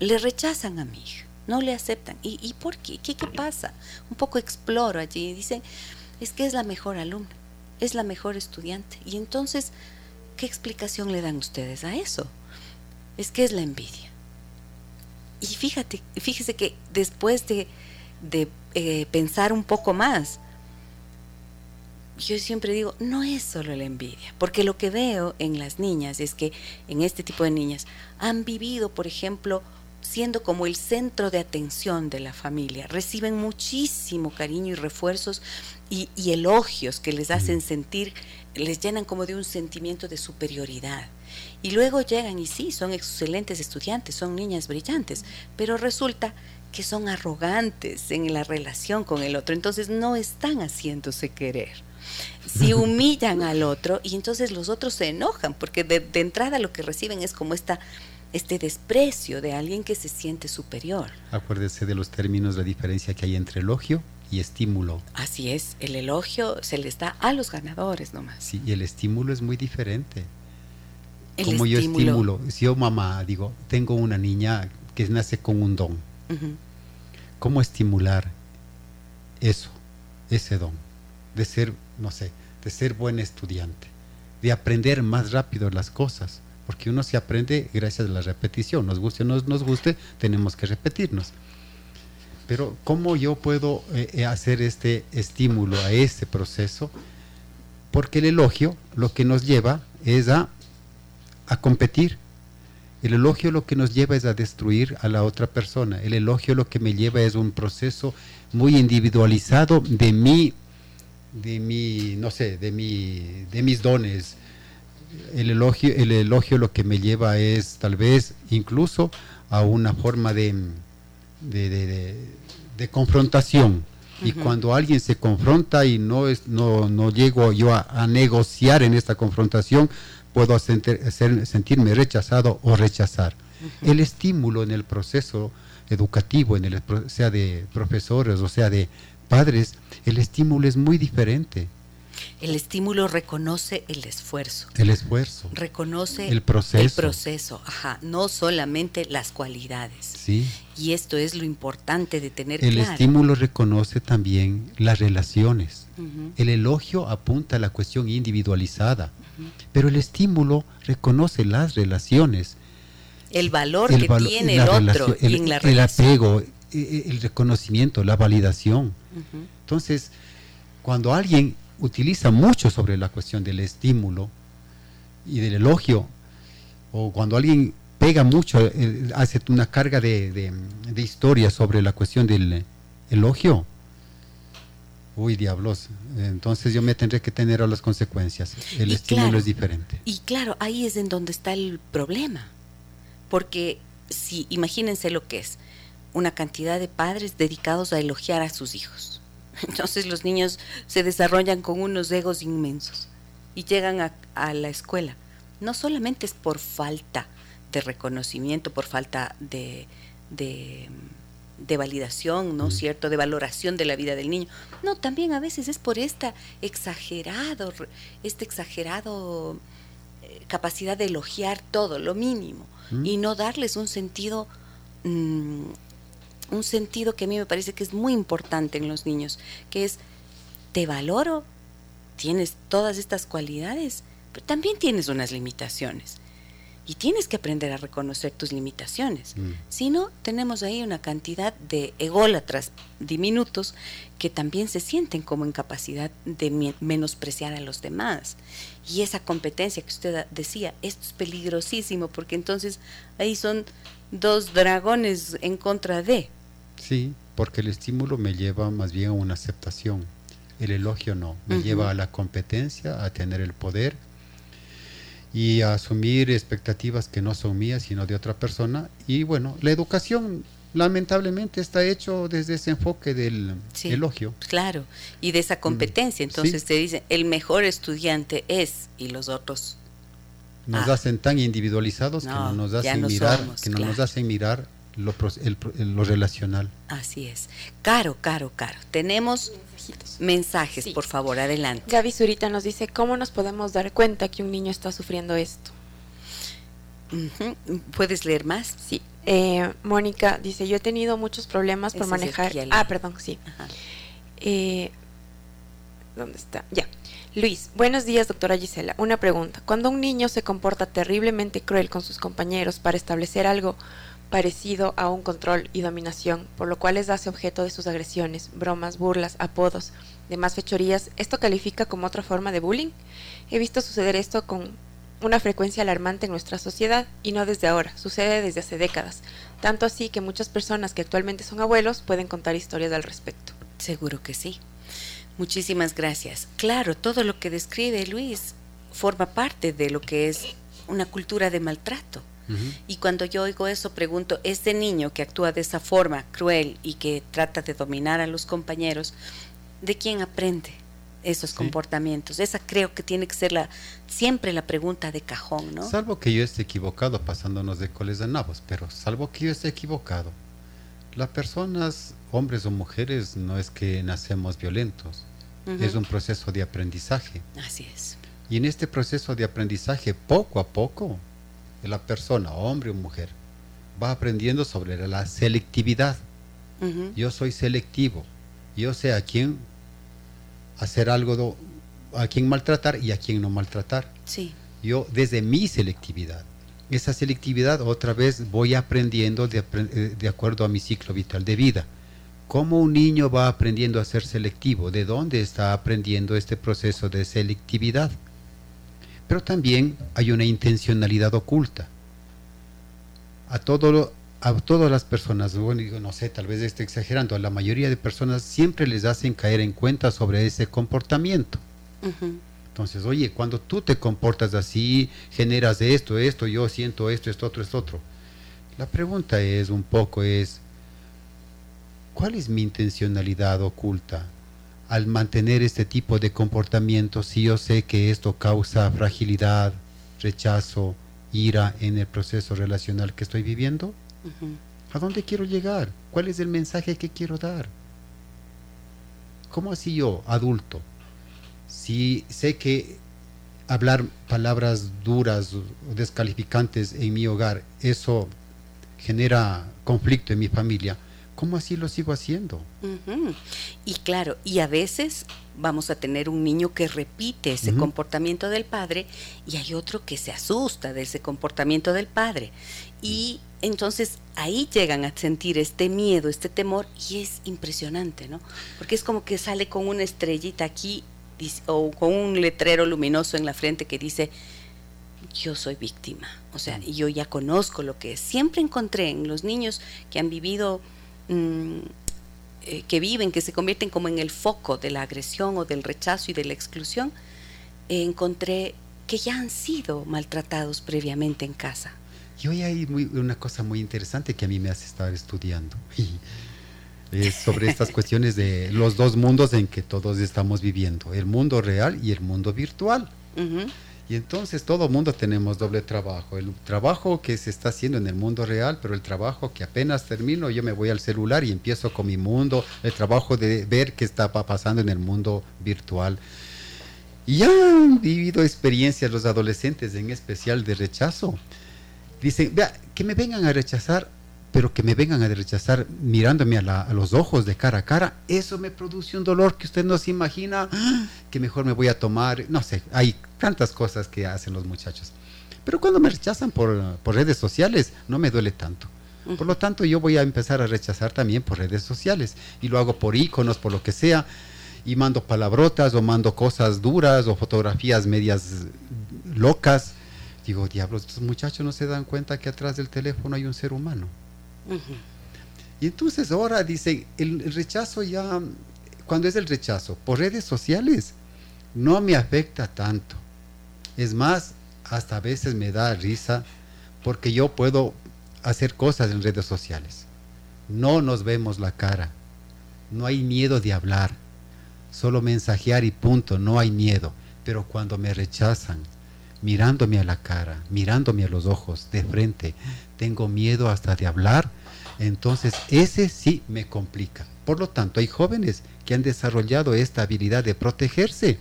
le rechazan a mi hija, no le aceptan. ¿Y, y por qué? qué? ¿Qué pasa? Un poco exploro allí. Dicen, es que es la mejor alumna, es la mejor estudiante. Y entonces, ¿qué explicación le dan ustedes a eso? Es que es la envidia. Y fíjate, fíjese que después de, de eh, pensar un poco más, yo siempre digo, no es solo la envidia, porque lo que veo en las niñas es que en este tipo de niñas han vivido, por ejemplo, siendo como el centro de atención de la familia, reciben muchísimo cariño y refuerzos y, elogios que les hacen sentir, les llenan como de un sentimiento de superioridad. Y luego llegan y sí, son excelentes estudiantes, son niñas brillantes, pero resulta que son arrogantes en la relación con el otro, entonces no están haciéndose querer si humillan al otro y entonces los otros se enojan, porque de, entrada lo que reciben es como esta este desprecio de alguien que se siente superior. Acuérdese de los términos, la diferencia que hay entre elogio y estímulo. Así es, el elogio se les da a los ganadores nomás. Sí, y el estímulo es muy diferente. Como yo estímulo, si yo mamá digo, tengo una niña que nace con un don, ¿cómo estimular eso, ese don? De ser no sé, de ser buen estudiante, de aprender más rápido las cosas, porque uno se aprende gracias a la repetición, nos guste o no nos guste, tenemos que repetirnos. Pero ¿cómo yo puedo eh, eh, hacer este estímulo a este proceso? Porque el elogio lo que nos lleva es a, a competir. El elogio lo que nos lleva es a destruir a la otra persona. El elogio lo que me lleva es un proceso muy individualizado de mí, de mi, no sé, de mi, de mis dones. El elogio, el elogio lo que me lleva es tal vez incluso a una forma de, de, confrontación. Y cuando alguien se confronta y no, es, no, no llego yo a, negociar en esta confrontación, puedo sentirme rechazado o rechazar. El estímulo en el proceso educativo, en el, sea de profesores o sea de padres, el estímulo es muy diferente. El estímulo reconoce el esfuerzo. El esfuerzo. Reconoce el proceso. El proceso, ajá, no solamente las cualidades. Sí. Y esto es lo importante de tener El estímulo reconoce también las relaciones. El elogio apunta a la cuestión individualizada, pero el estímulo reconoce las relaciones. El valor que tiene el otro el, en la El apego, e, e, el reconocimiento, la validación. Entonces, cuando alguien utiliza mucho sobre la cuestión del estímulo y del elogio, o cuando alguien pega mucho, eh, hace una carga de, de, historia sobre la cuestión del elogio, uy, diablos, entonces yo me tendré que tener a las consecuencias. El estímulo es diferente. Y claro, ahí es en donde está el problema, porque si imagínense lo que es una cantidad de padres dedicados a elogiar a sus hijos entonces los niños se desarrollan con unos egos inmensos y llegan a, la escuela. No solamente es por falta de reconocimiento, por falta de, de, validación, ¿no es mm. cierto?, de valoración de la vida del niño. No, también a veces es por esta exagerado, este exagerado eh, capacidad de elogiar todo, lo mínimo, mm. y no darles un sentido mm, un sentido que a mí me parece que es muy importante en los niños, que es, te valoro, tienes todas estas cualidades, pero también tienes unas limitaciones. Y tienes que aprender a reconocer tus limitaciones. Mm. Si no, tenemos ahí una cantidad de ególatras diminutos que también se sienten como en capacidad de menospreciar a los demás. Y esa competencia que usted decía, esto es peligrosísimo porque entonces ahí son dos dragones en contra de. Sí, porque el estímulo me lleva más bien a una aceptación. El elogio no, me lleva a la competencia, a tener el poder y a asumir expectativas que no son mías, sino de otra persona. Y bueno, la educación lamentablemente está hecho desde ese enfoque del elogio. Claro, y de esa mm, competencia. Entonces te dicen, el mejor estudiante es, y los otros... Nos ah. hacen tan individualizados que no nos hacen mirar, que no nos hacen mirar lo, lo, relacional. Así es. Caro, caro, caro. Tenemos mensajes, por favor, adelante. Gaby Zurita nos dice, ¿cómo nos podemos dar cuenta que un niño está sufriendo esto? ¿Puedes leer más? Sí. Eh, Mónica dice, yo he tenido muchos problemas por manejar... ah, perdón, sí. Eh, ¿Dónde está? Ya. Luis, buenos días, doctora Gisela. Una pregunta. Cuando un niño se comporta terriblemente cruel con sus compañeros para establecer algo parecido a un control y dominación, por lo cual les hace objeto de sus agresiones, bromas, burlas, apodos, demás fechorías. ¿Esto califica como otra forma de bullying? He visto suceder esto con una frecuencia alarmante en nuestra sociedad y no desde ahora, sucede desde hace décadas, tanto así que muchas personas que actualmente son abuelos pueden contar historias al respecto. Seguro que sí. Muchísimas gracias. Claro, todo lo que describe Luis forma parte de lo que es una cultura de maltrato. Y cuando yo oigo eso, pregunto, este niño que actúa de esa forma cruel y que trata de dominar a los compañeros, ¿de quién aprende esos comportamientos? Esa creo que tiene que ser la siempre la pregunta de cajón, ¿no? Salvo que yo esté equivocado pasándonos de coles de nabos, pero salvo que yo esté equivocado. Las personas, hombres o mujeres, no es que nacemos violentos, es un proceso de aprendizaje. Así es. Y en este proceso de aprendizaje, poco a poco, la persona, hombre o mujer, va aprendiendo sobre la selectividad. Yo soy selectivo. Yo sé a quién hacer algo, a quién maltratar y a quién no maltratar. Sí. Yo desde mi selectividad. Esa selectividad otra vez voy aprendiendo de, eh, de acuerdo a mi ciclo vital de vida. ¿Cómo un niño va aprendiendo a ser selectivo? ¿De dónde está aprendiendo este proceso de selectividad? Pero también hay una intencionalidad oculta. A, todo, a todas las personas, bueno, no sé, tal vez esté exagerando, a la mayoría de personas siempre les hacen caer en cuenta sobre ese comportamiento. Entonces, oye, cuando tú te comportas así, generas esto, esto, yo siento esto, esto, otro, esto, otro. La pregunta es un poco es, ¿cuál es mi intencionalidad oculta al mantener este tipo de comportamiento si yo sé que esto causa fragilidad, rechazo, ira en el proceso relacional que estoy viviendo? ¿A dónde quiero llegar? ¿Cuál es el mensaje que quiero dar? ¿Cómo así yo, adulto, si sé que hablar palabras duras o descalificantes en mi hogar, eso genera conflicto en mi familia, ¿cómo así lo sigo haciendo? Y claro, y a veces vamos a tener un niño que repite ese comportamiento del padre y hay otro que se asusta de ese comportamiento del padre. Y entonces ahí llegan a sentir este miedo, este temor y es impresionante, ¿no? Porque es como que sale con una estrellita aquí o con un letrero luminoso en la frente que dice, yo soy víctima. O sea, yo ya conozco lo que es. Siempre encontré en los niños que han vivido, mm, eh, que viven, que se convierten como en el foco de la agresión o del rechazo y de la exclusión, encontré que ya han sido maltratados previamente en casa. Y hoy hay una cosa muy interesante que a mí me hace estar estudiando. es sobre estas cuestiones de los dos mundos en que todos estamos viviendo, el mundo real y el mundo virtual. Y entonces todo mundo tenemos doble trabajo, el trabajo que se está haciendo en el mundo real, pero el trabajo que apenas termino, yo me voy al celular y empiezo con mi mundo, el trabajo de ver qué está pasando en el mundo virtual. Y han vivido experiencias los adolescentes, en especial de rechazo. Dicen, vea, que me vengan a rechazar pero que me vengan a rechazar mirándome a, los ojos de cara a cara, eso me produce un dolor que usted no se imagina, que mejor me voy a tomar, no sé, hay tantas cosas que hacen los muchachos. Pero cuando me rechazan por, redes sociales, no me duele tanto. Por lo tanto, yo voy a empezar a rechazar también por redes sociales y lo hago por iconos, por lo que sea, y mando palabrotas o mando cosas duras o fotografías medias locas. Digo, diablos, estos muchachos no se dan cuenta que atrás del teléfono hay un ser humano. Y entonces ahora dice, el, rechazo ya, cuando es el rechazo por redes sociales, no me afecta tanto. Es más, hasta a veces me da risa porque yo puedo hacer cosas en redes sociales. No nos vemos la cara. No hay miedo de hablar. Solo mensajear y punto, no hay miedo. Pero cuando me rechazan, mirándome a la cara, mirándome a los ojos de frente, tengo miedo hasta de hablar entonces ese sí me complica. Por lo tanto, hay jóvenes que han desarrollado esta habilidad de protegerse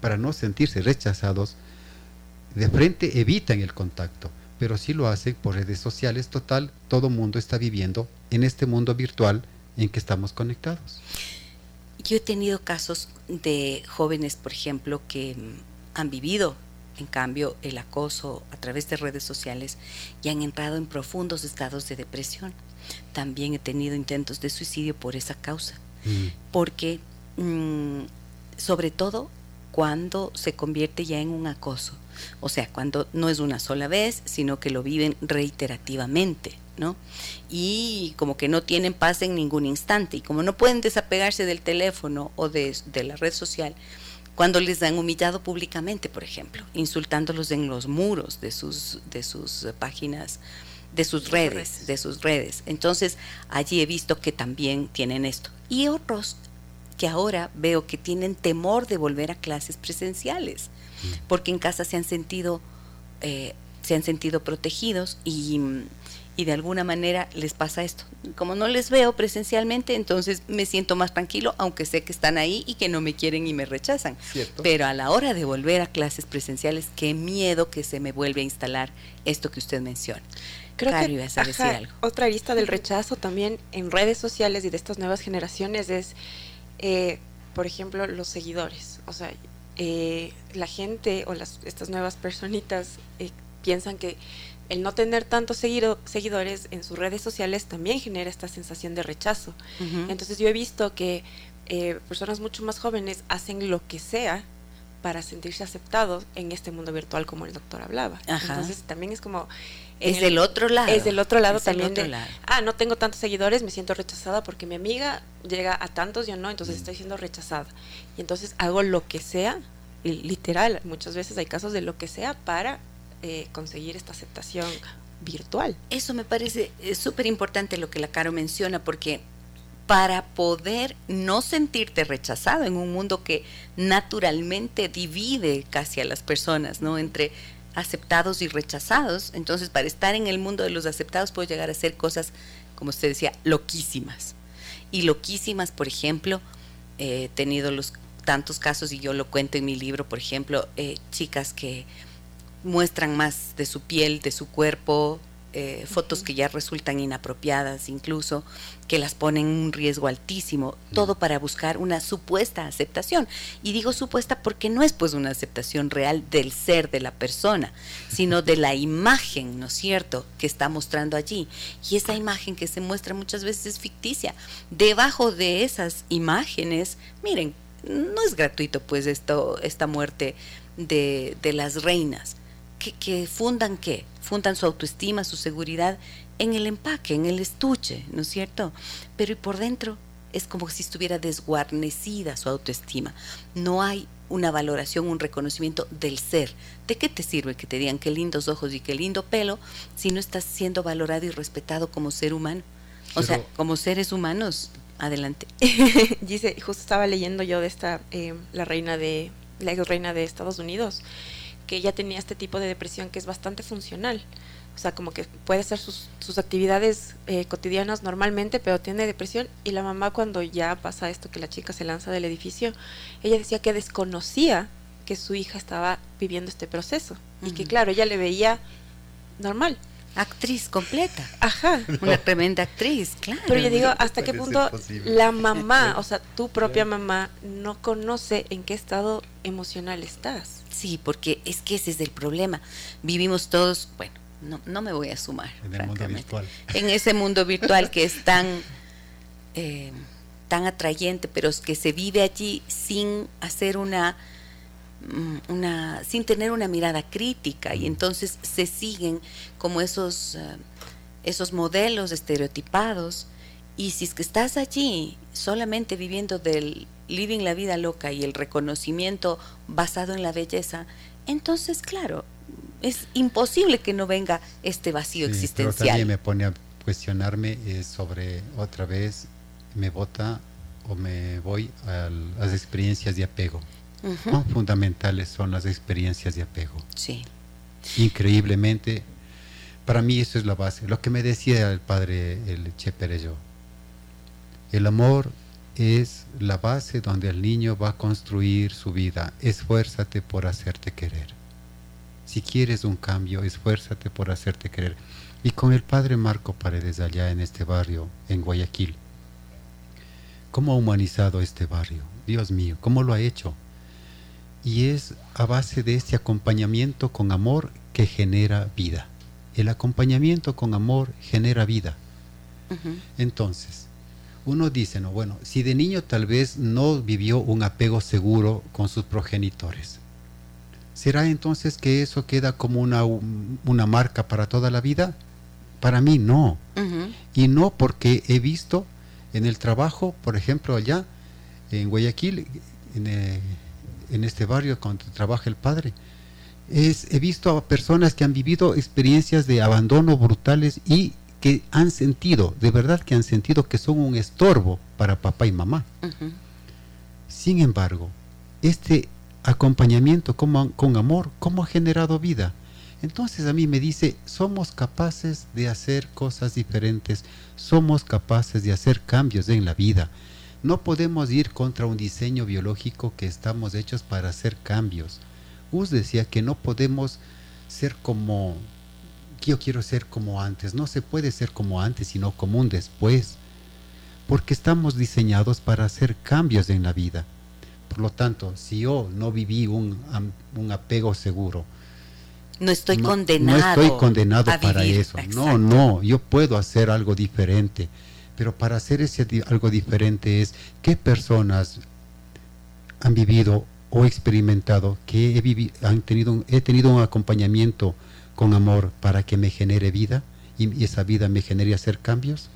para no sentirse rechazados. De frente evitan el contacto, pero si lo hacen por redes sociales. Total, todo mundo está viviendo en este mundo virtual en que estamos conectados. Yo he tenido casos de jóvenes, por ejemplo, que han vivido en cambio, el acoso a través de redes sociales y han entrado en profundos estados de depresión. También he tenido intentos de suicidio por esa causa, mm. porque mm, sobre todo cuando se convierte ya en un acoso, o sea, cuando no es una sola vez, sino que lo viven reiterativamente, ¿no? Y como que no tienen paz en ningún instante, y como no pueden desapegarse del teléfono o de, de la red social, cuando les han humillado públicamente, por ejemplo, insultándolos en los muros de sus, de sus páginas, de sus redes, de sus redes. Entonces, allí he visto que también tienen esto. Y otros que ahora veo que tienen temor de volver a clases presenciales, mm. porque en casa se han sentido, eh, se han sentido protegidos y y de alguna manera les pasa esto. Como no les veo presencialmente, entonces me siento más tranquilo, aunque sé que están ahí y que no me quieren y me rechazan. Pero a la hora de volver a clases presenciales, qué miedo que se me vuelve a instalar esto que usted menciona. Creo que otra lista del rechazo también en redes sociales y de estas nuevas generaciones es, eh, por ejemplo, los seguidores. O sea, eh, la gente o las, estas nuevas personitas eh, piensan que el no tener tantos seguidores en sus redes sociales también genera esta sensación de rechazo. Entonces yo he visto que eh, personas mucho más jóvenes hacen lo que sea para sentirse aceptados en este mundo virtual como el doctor hablaba. Entonces también es como... Es del otro lado. Es del otro lado también de, ah, no tengo tantos seguidores, me siento rechazada porque mi amiga llega a tantos, yo no, entonces mm. estoy siendo rechazada. Y entonces hago lo que sea, literal, muchas veces hay casos de lo que sea para eh, conseguir esta aceptación virtual. Eso me parece eh, súper importante lo que la Caro menciona, porque para poder no sentirte rechazado en un mundo que naturalmente divide casi a las personas, ¿no? Entre aceptados y rechazados. Entonces, para estar en el mundo de los aceptados puedo llegar a hacer cosas, como usted decía, loquísimas. Y loquísimas, por ejemplo, he tenido los tantos casos, y yo lo cuento en mi libro, por ejemplo, eh, chicas que muestran más de su piel, de su cuerpo, eh, fotos que ya resultan inapropiadas incluso, que las ponen en un riesgo altísimo, todo para buscar una supuesta aceptación. Y digo supuesta porque no es pues una aceptación real del ser de la persona, sino de la imagen, ¿no es cierto?, que está mostrando allí. Y esa imagen que se muestra muchas veces es ficticia. Debajo de esas imágenes, miren, no es gratuito pues esto, esta muerte de, de las reinas que, fundan qué? Fundan su autoestima, su seguridad en el empaque, en el estuche, ¿no es cierto? Pero y por dentro es como si estuviera desguarnecida su autoestima. No hay una valoración, un reconocimiento del ser. ¿De qué te sirve que te digan qué lindos ojos y qué lindo pelo si no estás siendo valorado y respetado como ser humano? O sea, como seres humanos, adelante. Dice, justo estaba leyendo yo de esta, eh, la reina de, la ex reina de Estados Unidos, que ella tenía este tipo de depresión que es bastante funcional. O sea, como que puede hacer sus, sus actividades eh, cotidianas normalmente, pero tiene depresión. Y la mamá cuando ya pasa esto, que la chica se lanza del edificio, ella decía que desconocía que su hija estaba viviendo este proceso. Y que claro, ella le veía normal. Actriz completa. Ajá. Una tremenda actriz, claro. Pero yo digo, ¿hasta qué punto la mamá, o sea, tu propia mamá, no conoce en qué estado emocional estás? Sí, porque es que ese es el problema. Vivimos todos, bueno, no, no me voy a sumar, en francamente, en ese mundo virtual que es tan, eh, tan atrayente, pero es que se vive allí sin hacer una, mm, una, sin tener una mirada crítica. Y entonces se siguen como esos, eh, esos modelos estereotipados. Y si es que estás allí solamente viviendo del living la vida loca y el reconocimiento basado en la belleza, entonces, claro, es imposible que no venga este vacío existencial. Pero también me pone a cuestionarme eh, sobre otra vez, me vota o me voy a las experiencias de apego. fundamentales son las experiencias de apego? Sí. Increíblemente, para mí eso es la base. Lo que me decía el padre, el Che Perello, el amor es la base donde el niño va a construir su vida. Esfuérzate por hacerte querer. Si quieres un cambio, esfuérzate por hacerte querer. Y con el padre Marco Paredes allá en este barrio, en Guayaquil, ¿cómo ha humanizado este barrio? Dios mío, ¿cómo lo ha hecho? Y es a base de este acompañamiento con amor que genera vida. El acompañamiento con amor genera vida. Entonces, uno dice, no, bueno, si de niño tal vez no vivió un apego seguro con sus progenitores, ¿será entonces que eso queda como una, una marca para toda la vida? Para mí no. Y no porque he visto en el trabajo, por ejemplo, allá en Guayaquil, en, eh, en este barrio donde trabaja el padre, es, he visto a personas que han vivido experiencias de abandono brutales y que han sentido, de verdad que han sentido que son un estorbo para papá y mamá. Sin embargo, este acompañamiento con, con amor, ¿cómo ha generado vida? Entonces a mí me dice, somos capaces de hacer cosas diferentes, somos capaces de hacer cambios en la vida. No podemos ir contra un diseño biológico que estamos hechos para hacer cambios. Us decía que no podemos ser como yo quiero ser como antes. No se puede ser como antes, sino como un después. Porque estamos diseñados para hacer cambios en la vida. Por lo tanto, si yo no viví un, un apego seguro, No estoy condenado. No estoy condenado para eso. No, no, yo puedo hacer algo diferente. Pero para hacer ese algo diferente es qué personas han vivido o experimentado que he, han tenido, he tenido un acompañamiento con amor para que me genere vida y, esa vida me genere hacer cambios.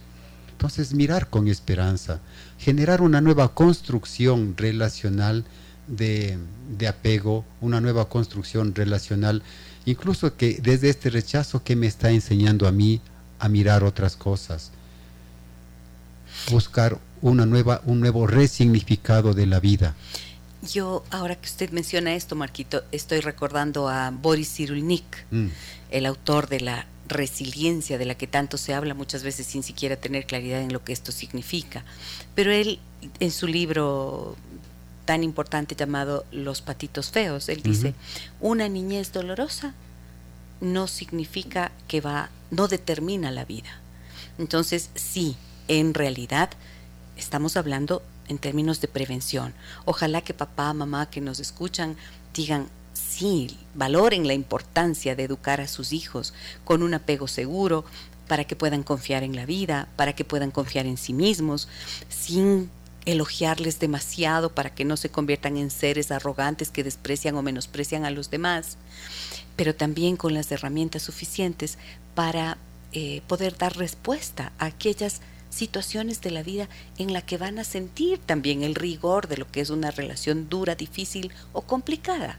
Entonces mirar con esperanza, generar una nueva construcción relacional de, de apego, una nueva construcción relacional, incluso que desde este rechazo que me está enseñando a mí a mirar otras cosas, buscar una nueva, un nuevo resignificado de la vida. Yo, ahora que usted menciona esto, Marquito, estoy recordando a Boris Cyrulnik, mm. el autor de la resiliencia de la que tanto se habla muchas veces sin siquiera tener claridad en lo que esto significa. Pero él, en su libro tan importante llamado Los patitos feos, él dice, una niñez dolorosa no significa que va, no determina la vida. Entonces, sí, en realidad estamos hablando en términos de prevención. Ojalá que papá, mamá que nos escuchan digan, sí, valoren la importancia de educar a sus hijos con un apego seguro para que puedan confiar en la vida, para que puedan confiar en sí mismos, sin elogiarles demasiado para que no se conviertan en seres arrogantes que desprecian o menosprecian a los demás, pero también con las herramientas suficientes para eh, poder dar respuesta a aquellas situaciones de la vida en la que van a sentir también el rigor de lo que es una relación dura, difícil o complicada.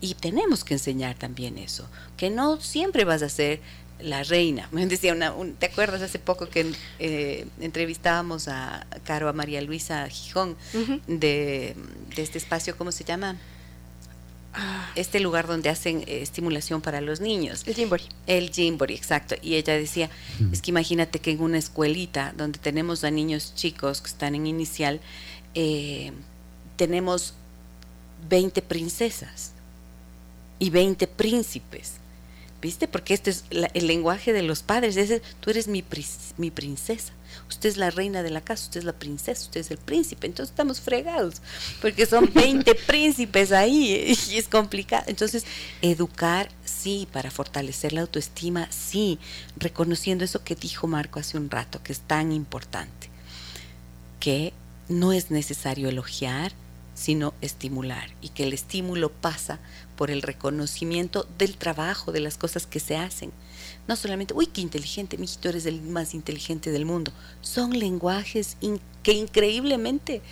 Y tenemos que enseñar también eso, que no siempre vas a ser la reina. Me decía una, ¿te acuerdas hace poco que eh, entrevistábamos a Caro, a María Luisa Gijón de, de, este espacio, ¿cómo se llama? Ah. este lugar donde hacen eh, estimulación para los niños. El Jimbori. El Jimbori, exacto. Y ella decía, es que imagínate que en una escuelita donde tenemos a niños chicos que están en inicial, eh, tenemos 20 princesas y 20 príncipes. ¿Viste? Porque este es el lenguaje de los padres. Es, tú eres mi, mi princesa. Usted es la reina de la casa, usted es la princesa, usted es el príncipe. Entonces estamos fregados, porque son 20 príncipes ahí y es complicado. Entonces, educar, sí, para fortalecer la autoestima, sí, reconociendo eso que dijo Marco hace un rato, que es tan importante, que no es necesario elogiar, sino estimular y que el estímulo pasa por el reconocimiento del trabajo, de las cosas que se hacen. No solamente, uy, qué inteligente, mijito, eres el más inteligente del mundo. Son lenguajes que increíblemente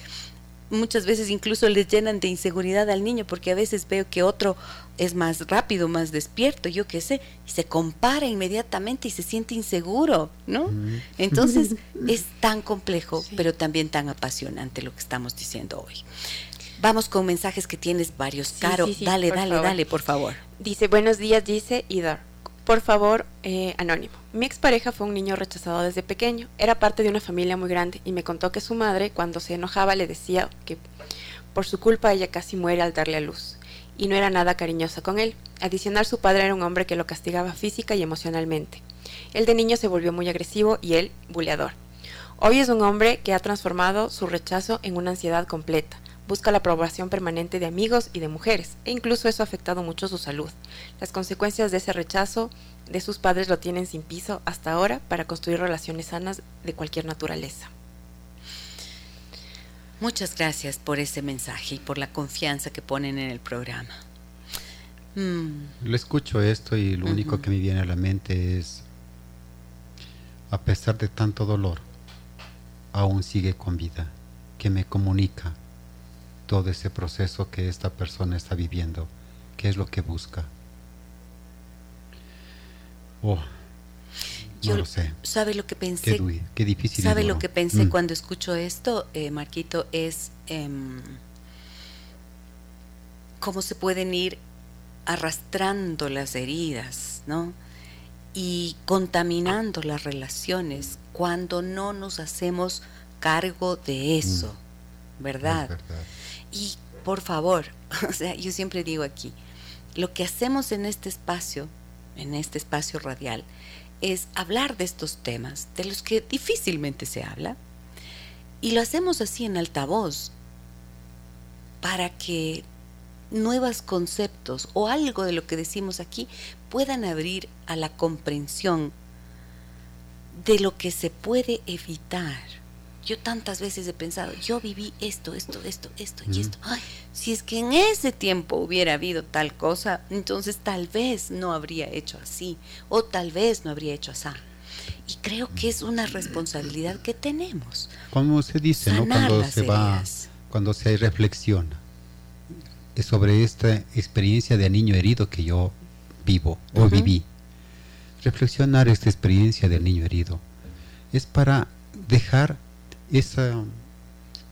muchas veces incluso les llenan de inseguridad al niño porque a veces veo que otro es más rápido, más despierto, yo qué sé, y se compara inmediatamente y se siente inseguro, ¿no? Entonces es tan complejo, pero también tan apasionante lo que estamos diciendo hoy. Vamos con mensajes que tienes varios. Caro, dale, dale, dale, por favor. Dice, buenos días, dice Idar. Por favor, eh, anónimo. Mi expareja fue un niño rechazado desde pequeño. Era parte de una familia muy grande y me contó que su madre, cuando se enojaba, le decía que por su culpa ella casi muere al darle a luz. Y no era nada cariñosa con él. Adicional, su padre era un hombre que lo castigaba física y emocionalmente. Él de niño se volvió muy agresivo y él, buleador. Hoy es un hombre que ha transformado su rechazo en una ansiedad completa busca la aprobación permanente de amigos y de mujeres, e incluso eso ha afectado mucho su salud. Las consecuencias de ese rechazo de sus padres lo tienen sin piso hasta ahora para construir relaciones sanas de cualquier naturaleza. Muchas gracias por ese mensaje y por la confianza que ponen en el programa. Mm. Le escucho esto y lo único que me viene a la mente es, a pesar de tanto dolor, aún sigue con vida, que me comunica, todo ese proceso que esta persona está viviendo, qué es lo que busca. Oh, yo lo sé. ¿Sabe lo que pensé? Qué, difícil. ¿Sabe lo que pensé mm. cuando escucho esto, eh, Marquito? Es em, cómo se pueden ir arrastrando las heridas, ¿no? Y contaminando las relaciones cuando no nos hacemos cargo de eso, mm. ¿Verdad? verdad. Y por favor, o sea, yo siempre digo aquí, lo que hacemos en este espacio, en este espacio radial, es hablar de estos temas, de los que difícilmente se habla, y lo hacemos así en altavoz, para que nuevos conceptos o algo de lo que decimos aquí puedan abrir a la comprensión de lo que se puede evitar. Yo tantas veces he pensado, yo viví esto, esto, esto, esto y esto. Ay, si es que en ese tiempo hubiera habido tal cosa, entonces tal vez no habría hecho así o tal vez no habría hecho así. Y creo que es una responsabilidad que tenemos. Como se dice, ¿no? Cuando se va, cuando se reflexiona sobre esta experiencia de niño herido que yo vivo o viví. Reflexionar esta experiencia del niño herido es para dejar esa,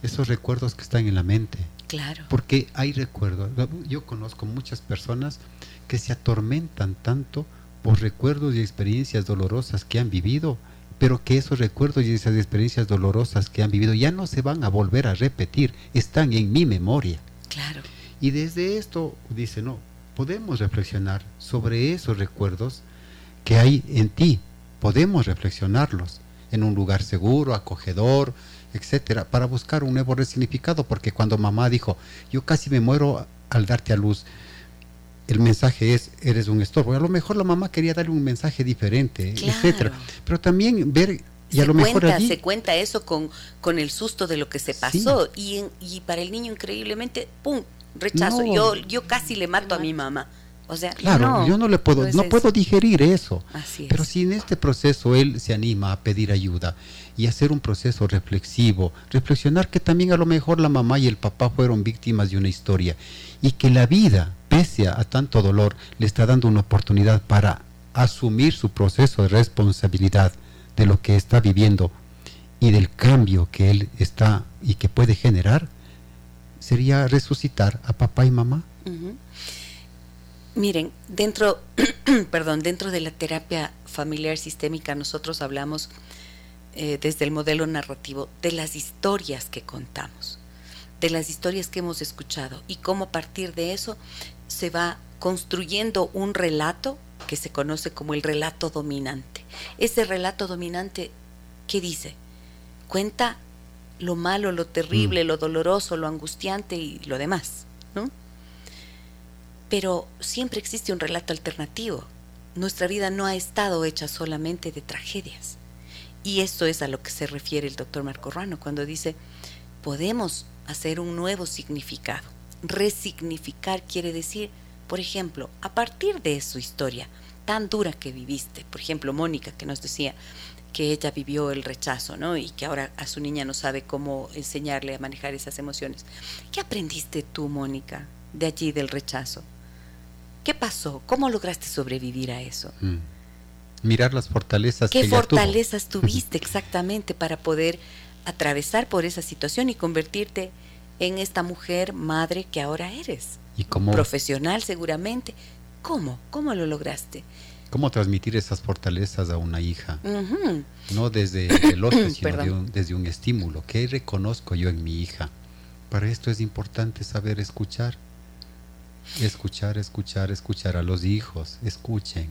esos recuerdos que están en la mente. Claro. Porque hay recuerdos. Yo conozco muchas personas que se atormentan tanto por recuerdos y experiencias dolorosas que han vivido, pero que esos recuerdos y esas experiencias dolorosas que han vivido ya no se van a volver a repetir, están en mi memoria. Claro. Y desde esto dice, no, podemos reflexionar sobre esos recuerdos que hay en ti, podemos reflexionarlos en un lugar seguro, acogedor, etcétera, para buscar un nuevo resignificado, porque cuando mamá dijo, yo casi me muero al darte a luz, el mensaje es, eres un estorbo. A lo mejor la mamá quería darle un mensaje diferente, etcétera. Pero también ver y se a lo cuenta, mejor se cuenta eso con, con el susto de lo que se pasó y, y para el niño increíblemente, ¡pum!, rechazo. Yo, yo casi le mato a mi mamá. O sea, claro, yo no le puedo, no, puedo digerir eso. Así Pero si en este proceso él se anima a pedir ayuda y hacer un proceso reflexivo, reflexionar que también a lo mejor la mamá y el papá fueron víctimas de una historia y que la vida, pese a tanto dolor, le está dando una oportunidad para asumir su proceso de responsabilidad de lo que está viviendo y del cambio que él está y que puede generar, sería resucitar a papá y mamá. Miren, dentro, perdón, dentro de la terapia familiar sistémica nosotros hablamos eh, desde el modelo narrativo de las historias que contamos, de las historias que hemos escuchado y cómo a partir de eso se va construyendo un relato que se conoce como el relato dominante. Ese relato dominante, ¿qué dice? Cuenta lo malo, lo terrible, mm. lo doloroso, lo angustiante y lo demás, ¿no? Pero siempre existe un relato alternativo. Nuestra vida no ha estado hecha solamente de tragedias. Y esto es a lo que se refiere el doctor Marco Ruano cuando dice, podemos hacer un nuevo significado. Resignificar quiere decir, por ejemplo, a partir de su historia tan dura que viviste, por ejemplo, Mónica que nos decía, que ella vivió el rechazo, ¿no? Y que ahora a su niña no sabe cómo enseñarle a manejar esas emociones. ¿Qué aprendiste tú, Mónica, de allí del rechazo? ¿Qué pasó? ¿Cómo lograste sobrevivir a eso? Mm. Mirar las fortalezas. ¿Qué fortalezas tuviste exactamente para poder atravesar por esa situación y convertirte en esta mujer madre que ahora eres? ¿Y cómo? Profesional seguramente. ¿Cómo? ¿Cómo lo lograste? ¿Cómo transmitir esas fortalezas a una hija? No desde el otro, sino desde un estímulo. ¿Qué reconozco yo en mi hija? Para esto es importante saber escuchar. Escuchar, escuchar, escuchar a los hijos. Escuchen.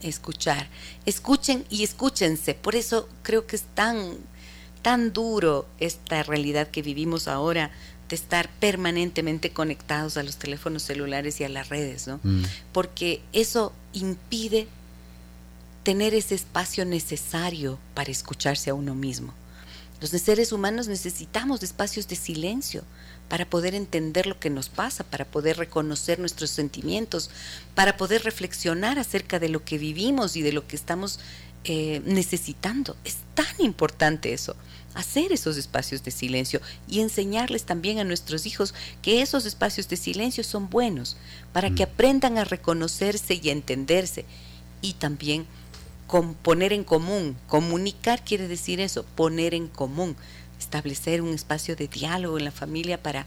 Escuchar. Escuchen y escúchense. Por eso creo que es tan, tan duro esta realidad que vivimos ahora de estar permanentemente conectados a los teléfonos celulares y a las redes, ¿no? Mm. Porque eso impide tener ese espacio necesario para escucharse a uno mismo. Los seres humanos necesitamos espacios de silencio para poder entender lo que nos pasa, para poder reconocer nuestros sentimientos, para poder reflexionar acerca de lo que vivimos y de lo que estamos eh, necesitando. Es tan importante eso hacer esos espacios de silencio y enseñarles también a nuestros hijos que esos espacios de silencio son buenos para que mm. aprendan a reconocerse y a entenderse y también con poner en común. Comunicar quiere decir eso, poner en común, establecer un espacio de diálogo en la familia para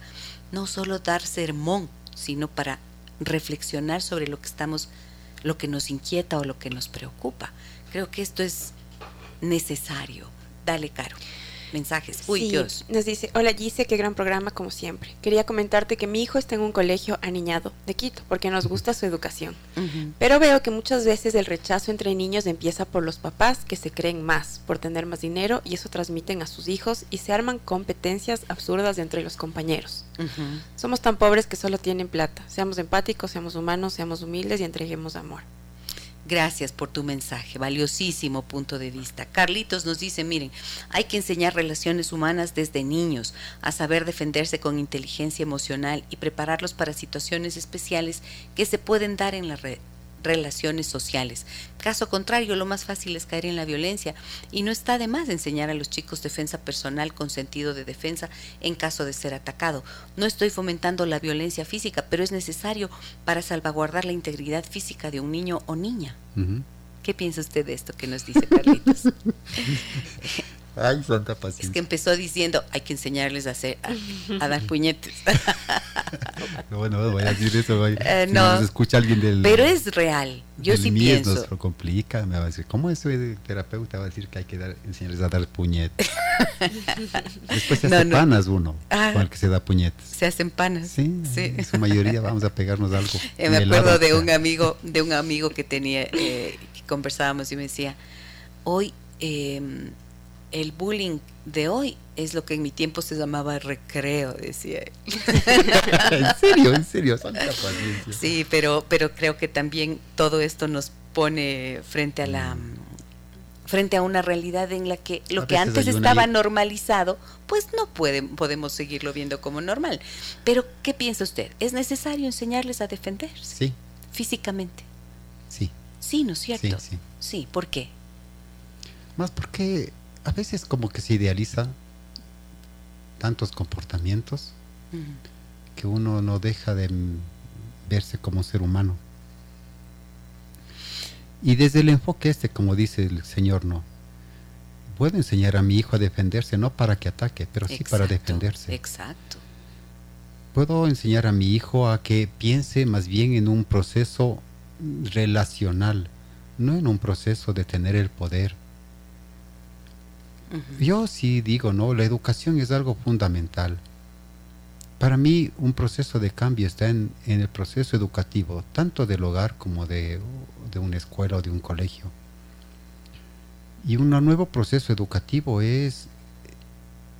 no solo dar sermón, sino para reflexionar sobre lo que estamos, lo que nos inquieta o lo que nos preocupa. Creo que esto es necesario. Dale, Caro. Mensajes. Uy, Sí, Dios. Nos dice, hola Gise, qué gran programa como siempre. Quería comentarte que mi hijo está en un colegio aniñado de Quito porque nos gusta su educación. Pero veo que muchas veces el rechazo entre niños empieza por los papás que se creen más, por tener más dinero y eso transmiten a sus hijos y se arman competencias absurdas entre los compañeros. Somos tan pobres que solo tienen plata. Seamos empáticos, seamos humanos, seamos humildes y entreguemos amor. Gracias por tu mensaje, valiosísimo punto de vista. Carlitos nos dice, miren, hay que enseñar relaciones humanas desde niños, a saber defenderse con inteligencia emocional y prepararlos para situaciones especiales que se pueden dar en las re- relaciones sociales. Caso contrario, lo más fácil es caer en la violencia y no está de más enseñar a los chicos defensa personal con sentido de defensa en caso de ser atacado. No estoy fomentando la violencia física, pero es necesario para salvaguardar la integridad física de un niño o niña. ¿Qué piensa usted de esto que nos dice Carlitos? Ay, santa es paciencia. que empezó diciendo, hay que enseñarles a hacer a, a dar puñetes. Bueno, no voy a decir eso. voy- Eh, si no. nos escucha alguien del. Pero es real. Yo sí pienso. nos lo complica, me va a decir, ¿cómo eso de terapeuta va a decir que hay que dar, enseñarles a dar puñetes? Después se No, hace no. panas uno Ah. con el que se da puñetes. Se hacen panas. Sí, en su mayoría vamos a pegarnos algo. Eh, me acuerdo helado, de un amigo, de un amigo que tenía, eh, que conversábamos y me decía, hoy eh, el bullying de hoy es lo que en mi tiempo se llamaba recreo, decía él. en serio, en serio, santa paciencia. Sí, pero, pero creo que también todo esto nos pone frente a la frente a una realidad en la que lo A que antes estaba li- normalizado, pues no puede, podemos seguirlo viendo como normal. Pero, ¿qué piensa usted? ¿Es necesario enseñarles a defenderse Sí, físicamente? sí, Sí, ¿no es sí, cierto? sí. Sí, ¿por qué? Más porque a veces como que se idealiza tantos comportamientos que uno no deja de verse como ser humano. Y desde el enfoque este, como dice el Señor, no. Puedo enseñar a mi hijo a defenderse, no para que ataque, pero sí para defenderse. Exacto. Puedo enseñar a mi hijo a que piense más bien en un proceso relacional, no en un proceso de tener el poder. Yo sí digo, no, la educación es algo fundamental. Para mí un proceso de cambio está en, en el proceso educativo, tanto del hogar como de, de una escuela o de un colegio. Y un nuevo proceso educativo es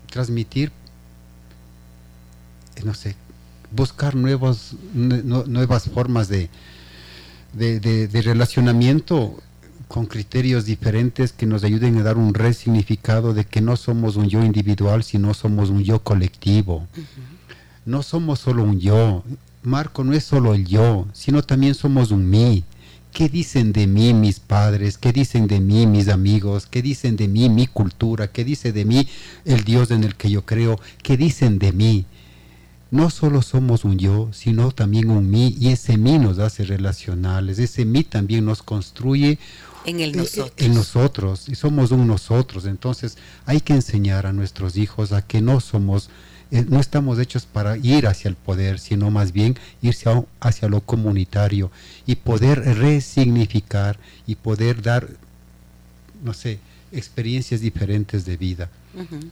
transmitir, no sé, buscar nuevas formas de, de- de relacionamiento con criterios diferentes que nos ayuden a dar un resignificado de que no somos un yo individual, sino somos un yo colectivo. No somos solo un yo. Marco no es solo el yo, sino también somos un mí. ¿Qué dicen de mí mis padres? ¿Qué dicen de mí mis amigos? ¿Qué dicen de mí mi cultura? ¿Qué dice de mí el Dios en el que yo creo? ¿Qué dicen de mí? No solo somos un yo, sino también un mí, y ese mí nos hace relacionales, ese mí también nos construye En el eh, nosotros. en nosotros, y somos un nosotros. Entonces hay que enseñar a nuestros hijos a que no somos, eh, no estamos hechos para ir hacia el poder, sino más bien irse a- hacia lo comunitario y poder resignificar y poder dar, no sé, experiencias diferentes de vida.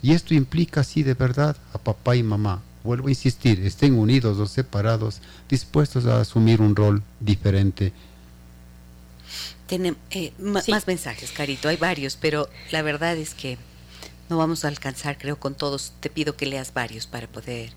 Y esto implica, sí, de verdad, a papá y mamá. Vuelvo a insistir, estén unidos o separados, dispuestos a asumir un rol diferente. Tenem- eh, Sí. Más mensajes, Carito, hay varios, pero la verdad es que no vamos a alcanzar, creo, con todos. Te pido que leas varios para poder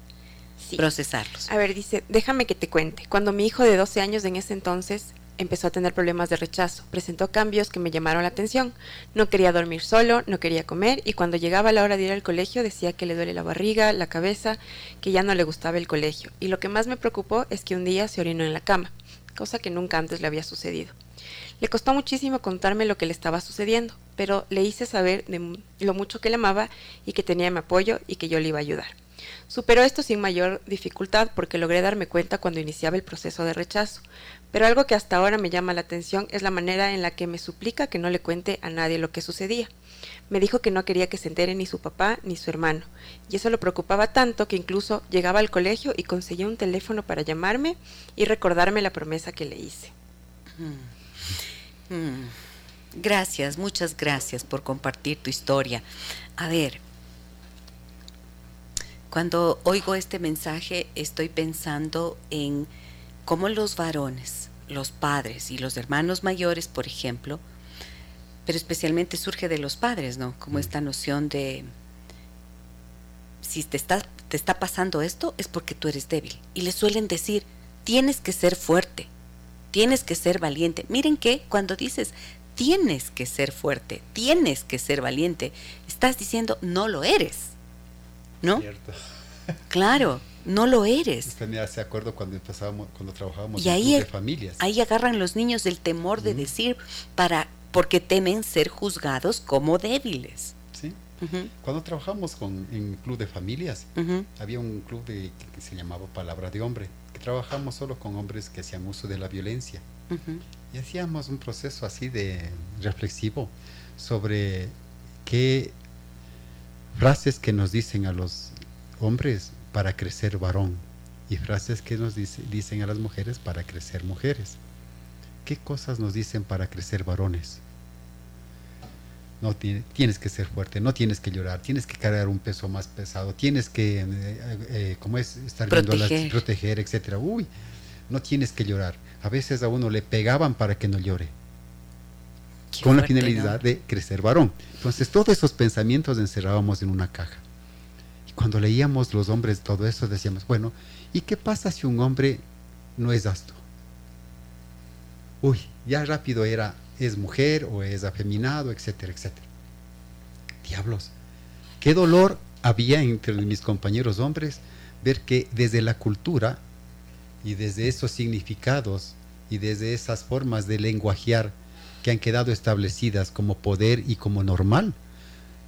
Sí. procesarlos. A ver, dice, déjame que te cuente. Cuando mi hijo de 12 años en ese entonces empezó a tener problemas de rechazo, presentó cambios que me llamaron la atención. No quería dormir solo, no quería comer y cuando llegaba la hora de ir al colegio decía que le duele la barriga, la cabeza, que ya no le gustaba el colegio. Y lo que más me preocupó es que un día se orinó en la cama, cosa que nunca antes le había sucedido. Le costó muchísimo contarme lo que le estaba sucediendo, pero le hice saber lo mucho que le amaba y que tenía mi apoyo y que yo le iba a ayudar. Superó esto sin mayor dificultad porque logré darme cuenta cuando iniciaba el proceso de rechazo. Pero algo que hasta ahora me llama la atención es la manera en la que me suplica que no le cuente a nadie lo que sucedía. Me dijo que no quería que se entere ni su papá ni su hermano, y eso lo preocupaba tanto que incluso llegaba al colegio y conseguía un teléfono para llamarme y recordarme la promesa que le hice. Mm. Gracias, muchas gracias por compartir tu historia. A ver, Cuando oigo este mensaje estoy pensando en cómo los varones, los padres y los hermanos mayores, por ejemplo, pero especialmente surge de los padres, ¿no? Como esta noción de si te está, te está pasando esto es porque tú eres débil. Y le suelen decir, tienes que ser fuerte, tienes que ser valiente. Miren que cuando dices tienes que ser fuerte, tienes que ser valiente, estás diciendo no lo eres. ¿No? Cierto. Claro, no lo eres. Me hace acuerdo cuando empezábamos, cuando trabajábamos y ahí, de familias. Ahí agarran los niños del temor de decir para porque temen ser juzgados como débiles. Sí. Cuando trabajamos con, en club de familias, había un club de, que, se llamaba Palabra de Hombre, trabajamos solo con hombres que hacían uso de la violencia. Y hacíamos un proceso así de reflexivo sobre qué frases que nos dicen a los hombres para crecer varón y frases que nos dicen a las mujeres para crecer mujeres. ¿Qué cosas nos dicen para crecer varones? No tienes que ser fuerte, no tienes que llorar, tienes que cargar un peso más pesado, tienes que, eh, eh, como es, estar proteger. viendo las, proteger, etcétera. Uy, no tienes que llorar. A veces a uno le pegaban para que no llore. con la finalidad de crecer varón. Entonces, todos esos pensamientos encerrábamos en una caja cuando leíamos los hombres todo eso, decíamos, bueno, ¿y qué pasa si un hombre no es asto? Uy, ya rápido era, es mujer o es afeminado, etcétera, etcétera. Diablos, qué dolor había entre mis compañeros hombres ver que desde la cultura y desde esos significados y desde esas formas de lenguajear que han quedado establecidas como poder y como normal,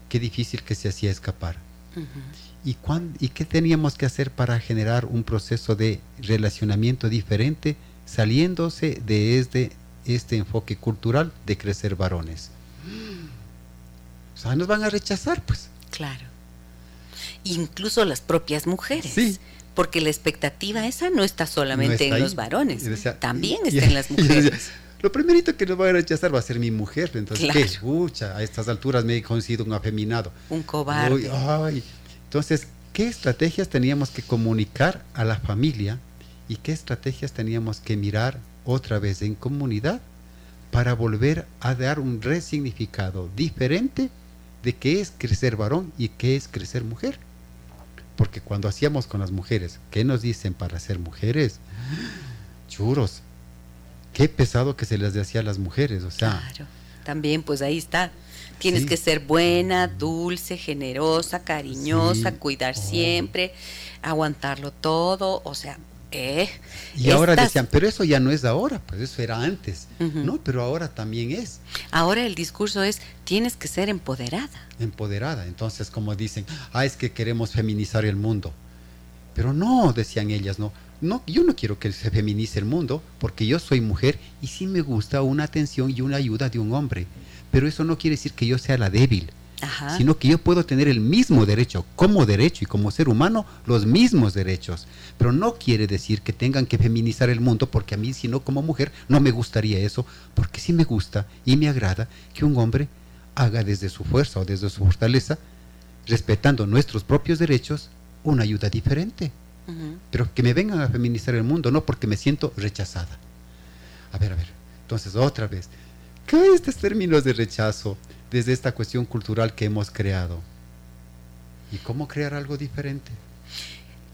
qué difícil que se hacía escapar. ¿Y, ¿Y qué teníamos que hacer para generar un proceso de relacionamiento diferente saliéndose de este, este enfoque cultural de crecer varones? O sea, nos van a rechazar, pues. Claro. Incluso las propias mujeres. Sí. Porque la expectativa esa no está solamente en los varones, también está en las mujeres. lo primerito que nos va a rechazar va a ser mi mujer. Entonces, ¿qué escucha? A estas alturas me he conocido un afeminado. Un cobarde. ay, entonces, ¿qué estrategias teníamos que comunicar a la familia y qué estrategias teníamos que mirar otra vez en comunidad para volver a dar un resignificado diferente de qué es crecer varón y qué es crecer mujer? Porque cuando hacíamos con las mujeres, ¿qué nos dicen para ser mujeres? Churos, qué pesado que se les decía a las mujeres, o sea. Claro, también pues ahí está Tienes que ser buena, dulce, generosa, cariñosa, cuidar oh. siempre, aguantarlo todo, o sea, y ahora decían, pero eso ya no es ahora, pues eso era antes, ¿no? Pero ahora también es. Ahora el discurso es, tienes que ser empoderada. Empoderada, entonces como dicen, ah, es que queremos feminizar el mundo. Pero no, decían ellas, no, no, yo no quiero que se feminice el mundo, porque yo soy mujer y sí me gusta una atención y una ayuda de un hombre pero eso no quiere decir que yo sea la débil, sino que yo puedo tener el mismo derecho, como derecho y como ser humano, los mismos derechos. Pero no quiere decir que tengan que feminizar el mundo, porque a mí, si no como mujer, no me gustaría eso, porque sí me gusta y me agrada que un hombre haga desde su fuerza o desde su fortaleza, respetando nuestros propios derechos, una ayuda diferente. Pero que me vengan a feminizar el mundo, no porque me siento rechazada. A ver, a ver. Entonces, otra vez, ¿Qué estos términos de rechazo desde esta cuestión cultural que hemos creado? ¿Y cómo crear algo diferente?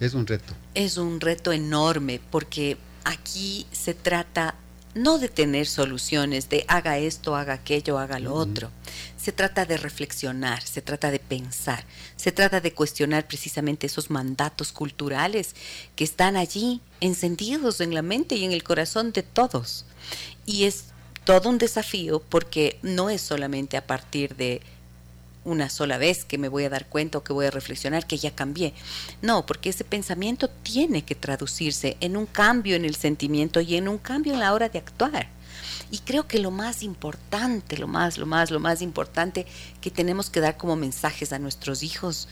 Es un reto. Es un reto enorme porque aquí se trata no de tener soluciones de haga esto, haga aquello, haga lo otro. Se trata de reflexionar, se trata de pensar, se trata de cuestionar precisamente esos mandatos culturales que están allí encendidos en la mente y en el corazón de todos. Y es todo un desafío porque no es solamente a partir de una sola vez que me voy a dar cuenta o que voy a reflexionar que ya cambié. No, porque ese pensamiento tiene que traducirse en un cambio en el sentimiento y en un cambio en la hora de actuar. Y creo que lo más importante, lo más, lo más, lo más importante que tenemos que dar como mensajes a nuestros hijos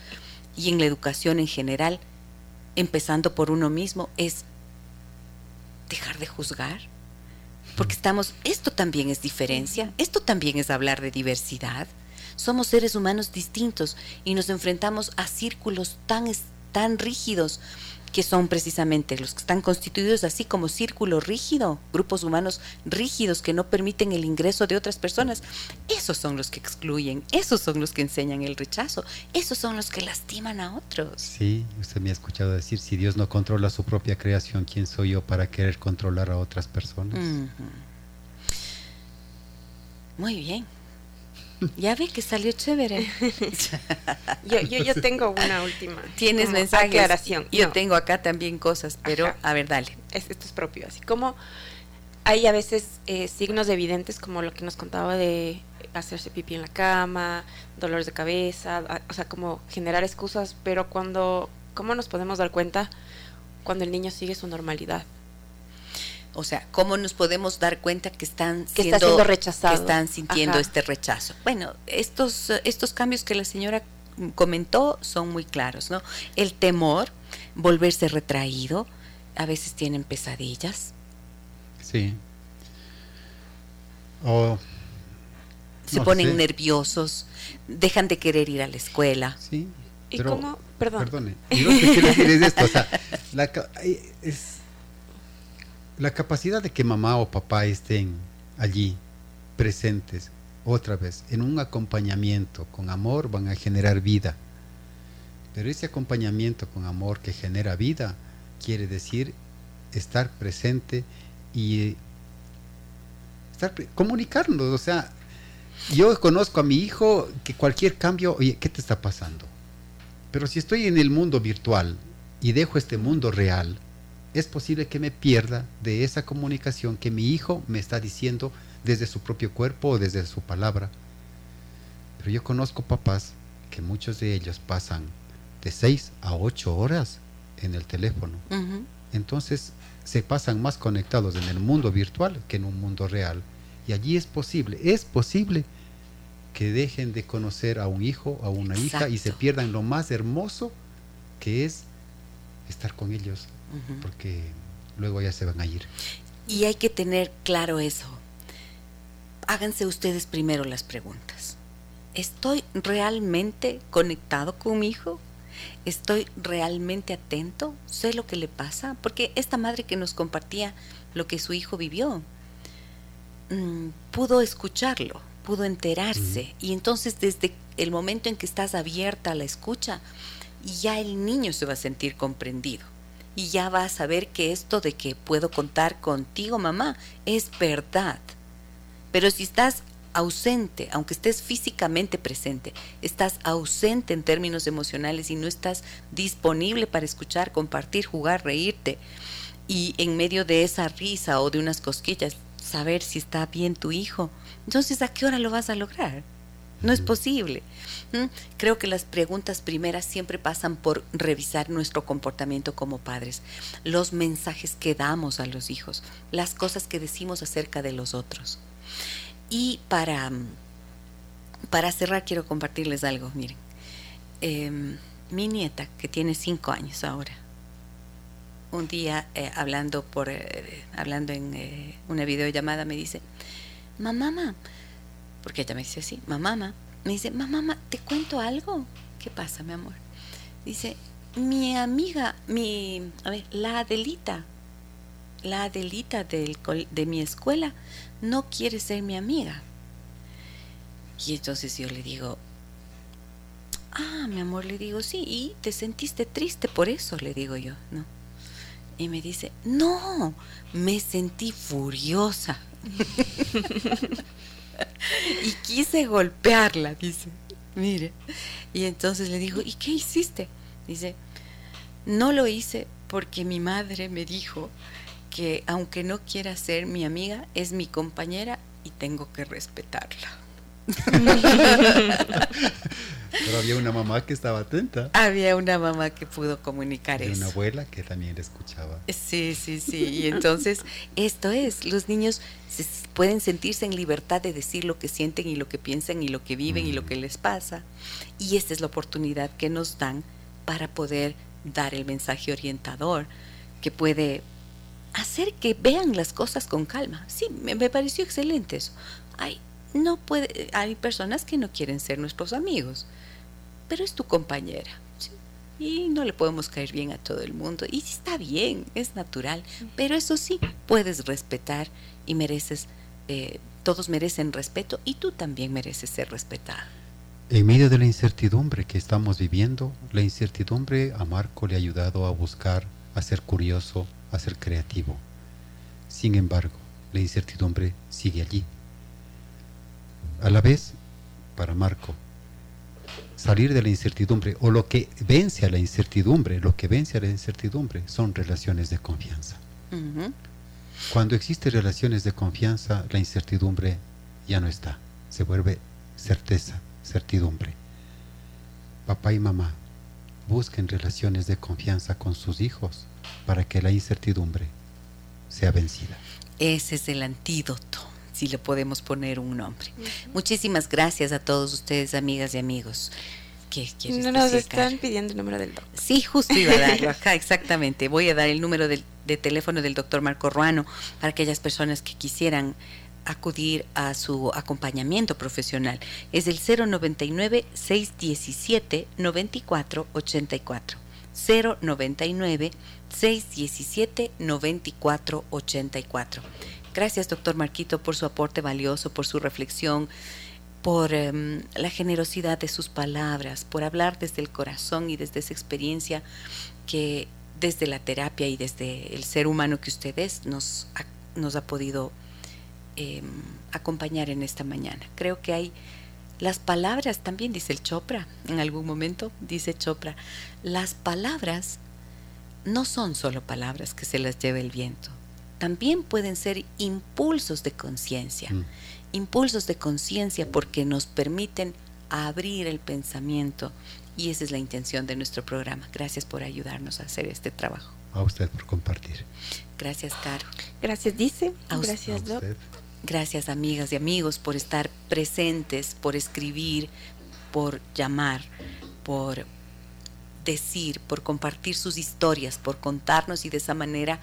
y en la educación en general, empezando por uno mismo, es dejar de juzgar, porque estamos, esto también es diferencia, esto también es hablar de diversidad. Somos seres humanos distintos y nos enfrentamos a círculos tan tan rígidos que son precisamente los que están constituidos así como círculo rígido, grupos humanos rígidos que no permiten el ingreso de otras personas. Esos son los que excluyen, esos son los que enseñan el rechazo, esos son los que lastiman a otros. Sí, usted me ha escuchado decir, si Dios no controla su propia creación, ¿quién soy yo para querer controlar a otras personas? Muy bien. Ya vi que salió chévere. yo, yo, tengo una última. Tienes mensaje Aclaración. Yo tengo acá también cosas, pero a ver, dale. esto es propio. Así como hay a veces eh, signos evidentes como lo que nos contaba de hacerse pipí en la cama, dolores de cabeza, o sea, como generar excusas, pero cuando, ¿cómo nos podemos dar cuenta cuando el niño sigue su normalidad? O sea, ¿cómo nos podemos dar cuenta que están siendo, rechazados? Que están sintiendo este rechazo. Bueno, estos, estos cambios que la señora comentó son muy claros, ¿no? El temor, volverse retraído, a veces tienen pesadillas. Sí. Se ponen nerviosos, dejan de querer ir a la escuela. Sí. ¿Y cómo? Perdón. Perdone. Lo que quiero decir es esto, o sea, la, es, la capacidad de que mamá o papá estén allí presentes otra vez en un acompañamiento con amor van a generar vida. Pero ese acompañamiento con amor que genera vida quiere decir estar presente y estar comunicarnos, o sea, yo conozco a mi hijo que cualquier cambio, oye, ¿qué te está pasando? Pero si estoy en el mundo virtual y dejo este mundo real, es posible que me pierda de esa comunicación que mi hijo me está diciendo desde su propio cuerpo o desde su palabra. Pero yo conozco papás que muchos de ellos pasan de 6 a 8 horas en el teléfono. Entonces se pasan más conectados en el mundo virtual que en un mundo real. Y allí es posible, es posible que dejen de conocer a un hijo, a una hija y se pierdan lo más hermoso que es estar con ellos, porque luego ya se van a ir. Y hay que tener claro eso. Háganse ustedes primero las preguntas. ¿Estoy realmente conectado con mi hijo? ¿Estoy realmente atento? ¿Sé lo que le pasa? Porque esta madre que nos compartía lo que su hijo vivió, mm, pudo escucharlo, pudo enterarse. Y entonces desde el momento en que estás abierta a la escucha, ya el niño se va a sentir comprendido y ya va a saber que esto de que puedo contar contigo, mamá, es verdad. Pero si estás ausente, aunque estés físicamente presente, estás ausente en términos emocionales y no estás disponible para escuchar, compartir, jugar, reírte, y en medio de esa risa o de unas cosquillas, saber si está bien tu hijo, entonces ¿a qué hora lo vas a lograr? No es posible. Creo que las preguntas primeras siempre pasan por revisar nuestro comportamiento como padres, los mensajes que damos a los hijos, las cosas que decimos acerca de los otros. Y para, para cerrar quiero compartirles algo, miren. Em, mi nieta, que tiene cinco años ahora, un día eh, hablando, por, eh, hablando en eh, una videollamada me dice, mamá, mamá, porque ella me dice así, mamá, me dice, mamá, ¿te cuento algo? ¿Qué pasa, mi amor? Dice, mi amiga, mi, a ver, la Adelita, la Adelita del, de mi escuela no quiere ser mi amiga. Y entonces yo le digo, ah, mi amor, le digo, sí, y te sentiste triste por eso, le digo yo, ¿no? Y me dice, no, me sentí furiosa. y quise golpearla, dice. Mire. Y entonces le digo, ¿y qué hiciste? Dice, no lo hice porque mi madre me dijo que aunque no quiera ser mi amiga, es mi compañera y tengo que respetarla. Pero había una mamá que estaba atenta. Había una mamá que pudo comunicar y eso. una abuela que también escuchaba. Sí, sí, sí. Y entonces, esto es, los niños pueden sentirse en libertad de decir lo que sienten y lo que piensan y lo que viven y lo que les pasa. Y esta es la oportunidad que nos dan para poder dar el mensaje orientador que puede hacer que vean las cosas con calma. Sí, me, me pareció excelente eso. Hay, no puede, hay personas que no quieren ser nuestros amigos pero es tu compañera. y no le podemos caer bien a todo el mundo. Y está bien, es natural, pero eso sí, puedes respetar y mereces, eh, todos merecen respeto y tú también mereces ser respetada. En medio de la incertidumbre que estamos viviendo, la incertidumbre a Marco le ha ayudado a buscar, a ser curioso, a ser creativo. Sin embargo, la incertidumbre sigue allí. A la vez, para Marco, salir de la incertidumbre o lo que vence a la incertidumbre, lo que vence a la incertidumbre son relaciones de confianza. Cuando existen relaciones de confianza, la incertidumbre ya no está, se vuelve certeza, certidumbre. Papá y mamá busquen relaciones de confianza con sus hijos para que la incertidumbre sea vencida. Ese es el antídoto, si le podemos poner un nombre. Muchísimas gracias a todos ustedes, amigas y amigos. ¿Qué no nos están pidiendo el número del doctor. Sí, justo iba a darlo acá, exactamente. Voy a dar el número de teléfono del doctor Marco Ruano para aquellas personas que quisieran acudir a su acompañamiento profesional. Es el 099-617-9484. 099-617-9484. Gracias, doctor Marquito, por su aporte valioso, por su reflexión, por em, la generosidad de sus palabras, por hablar desde el corazón y desde esa experiencia que desde la terapia y desde el ser humano que usted es nos nos ha podido Em, acompañar en esta mañana. Creo que hay las palabras, también dice el Chopra, en algún momento dice Chopra, las palabras no son solo palabras que se las lleve el viento, también pueden ser impulsos de conciencia, mm. impulsos de conciencia porque nos permiten abrir el pensamiento y esa es la intención de nuestro programa. Gracias por ayudarnos a hacer este trabajo. A usted por compartir. Gracias, Caro. Gracias, Dice. Gracias, Doc. Gracias amigas y amigos por estar presentes, por escribir, por llamar, por decir, por compartir sus historias, por contarnos y de esa manera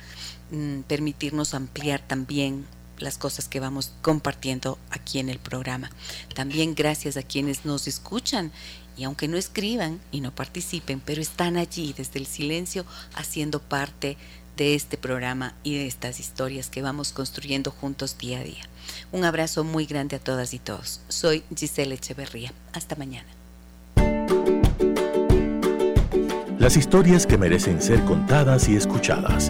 mm, permitirnos ampliar también las cosas que vamos compartiendo aquí en el programa. También gracias a quienes nos escuchan y aunque no escriban y no participen, pero están allí desde el silencio haciendo parte de este programa y de estas historias que vamos construyendo juntos día a día. Un abrazo muy grande a todas y todos. Soy Giselle Echeverría. Hasta mañana. Las historias que merecen ser contadas y escuchadas.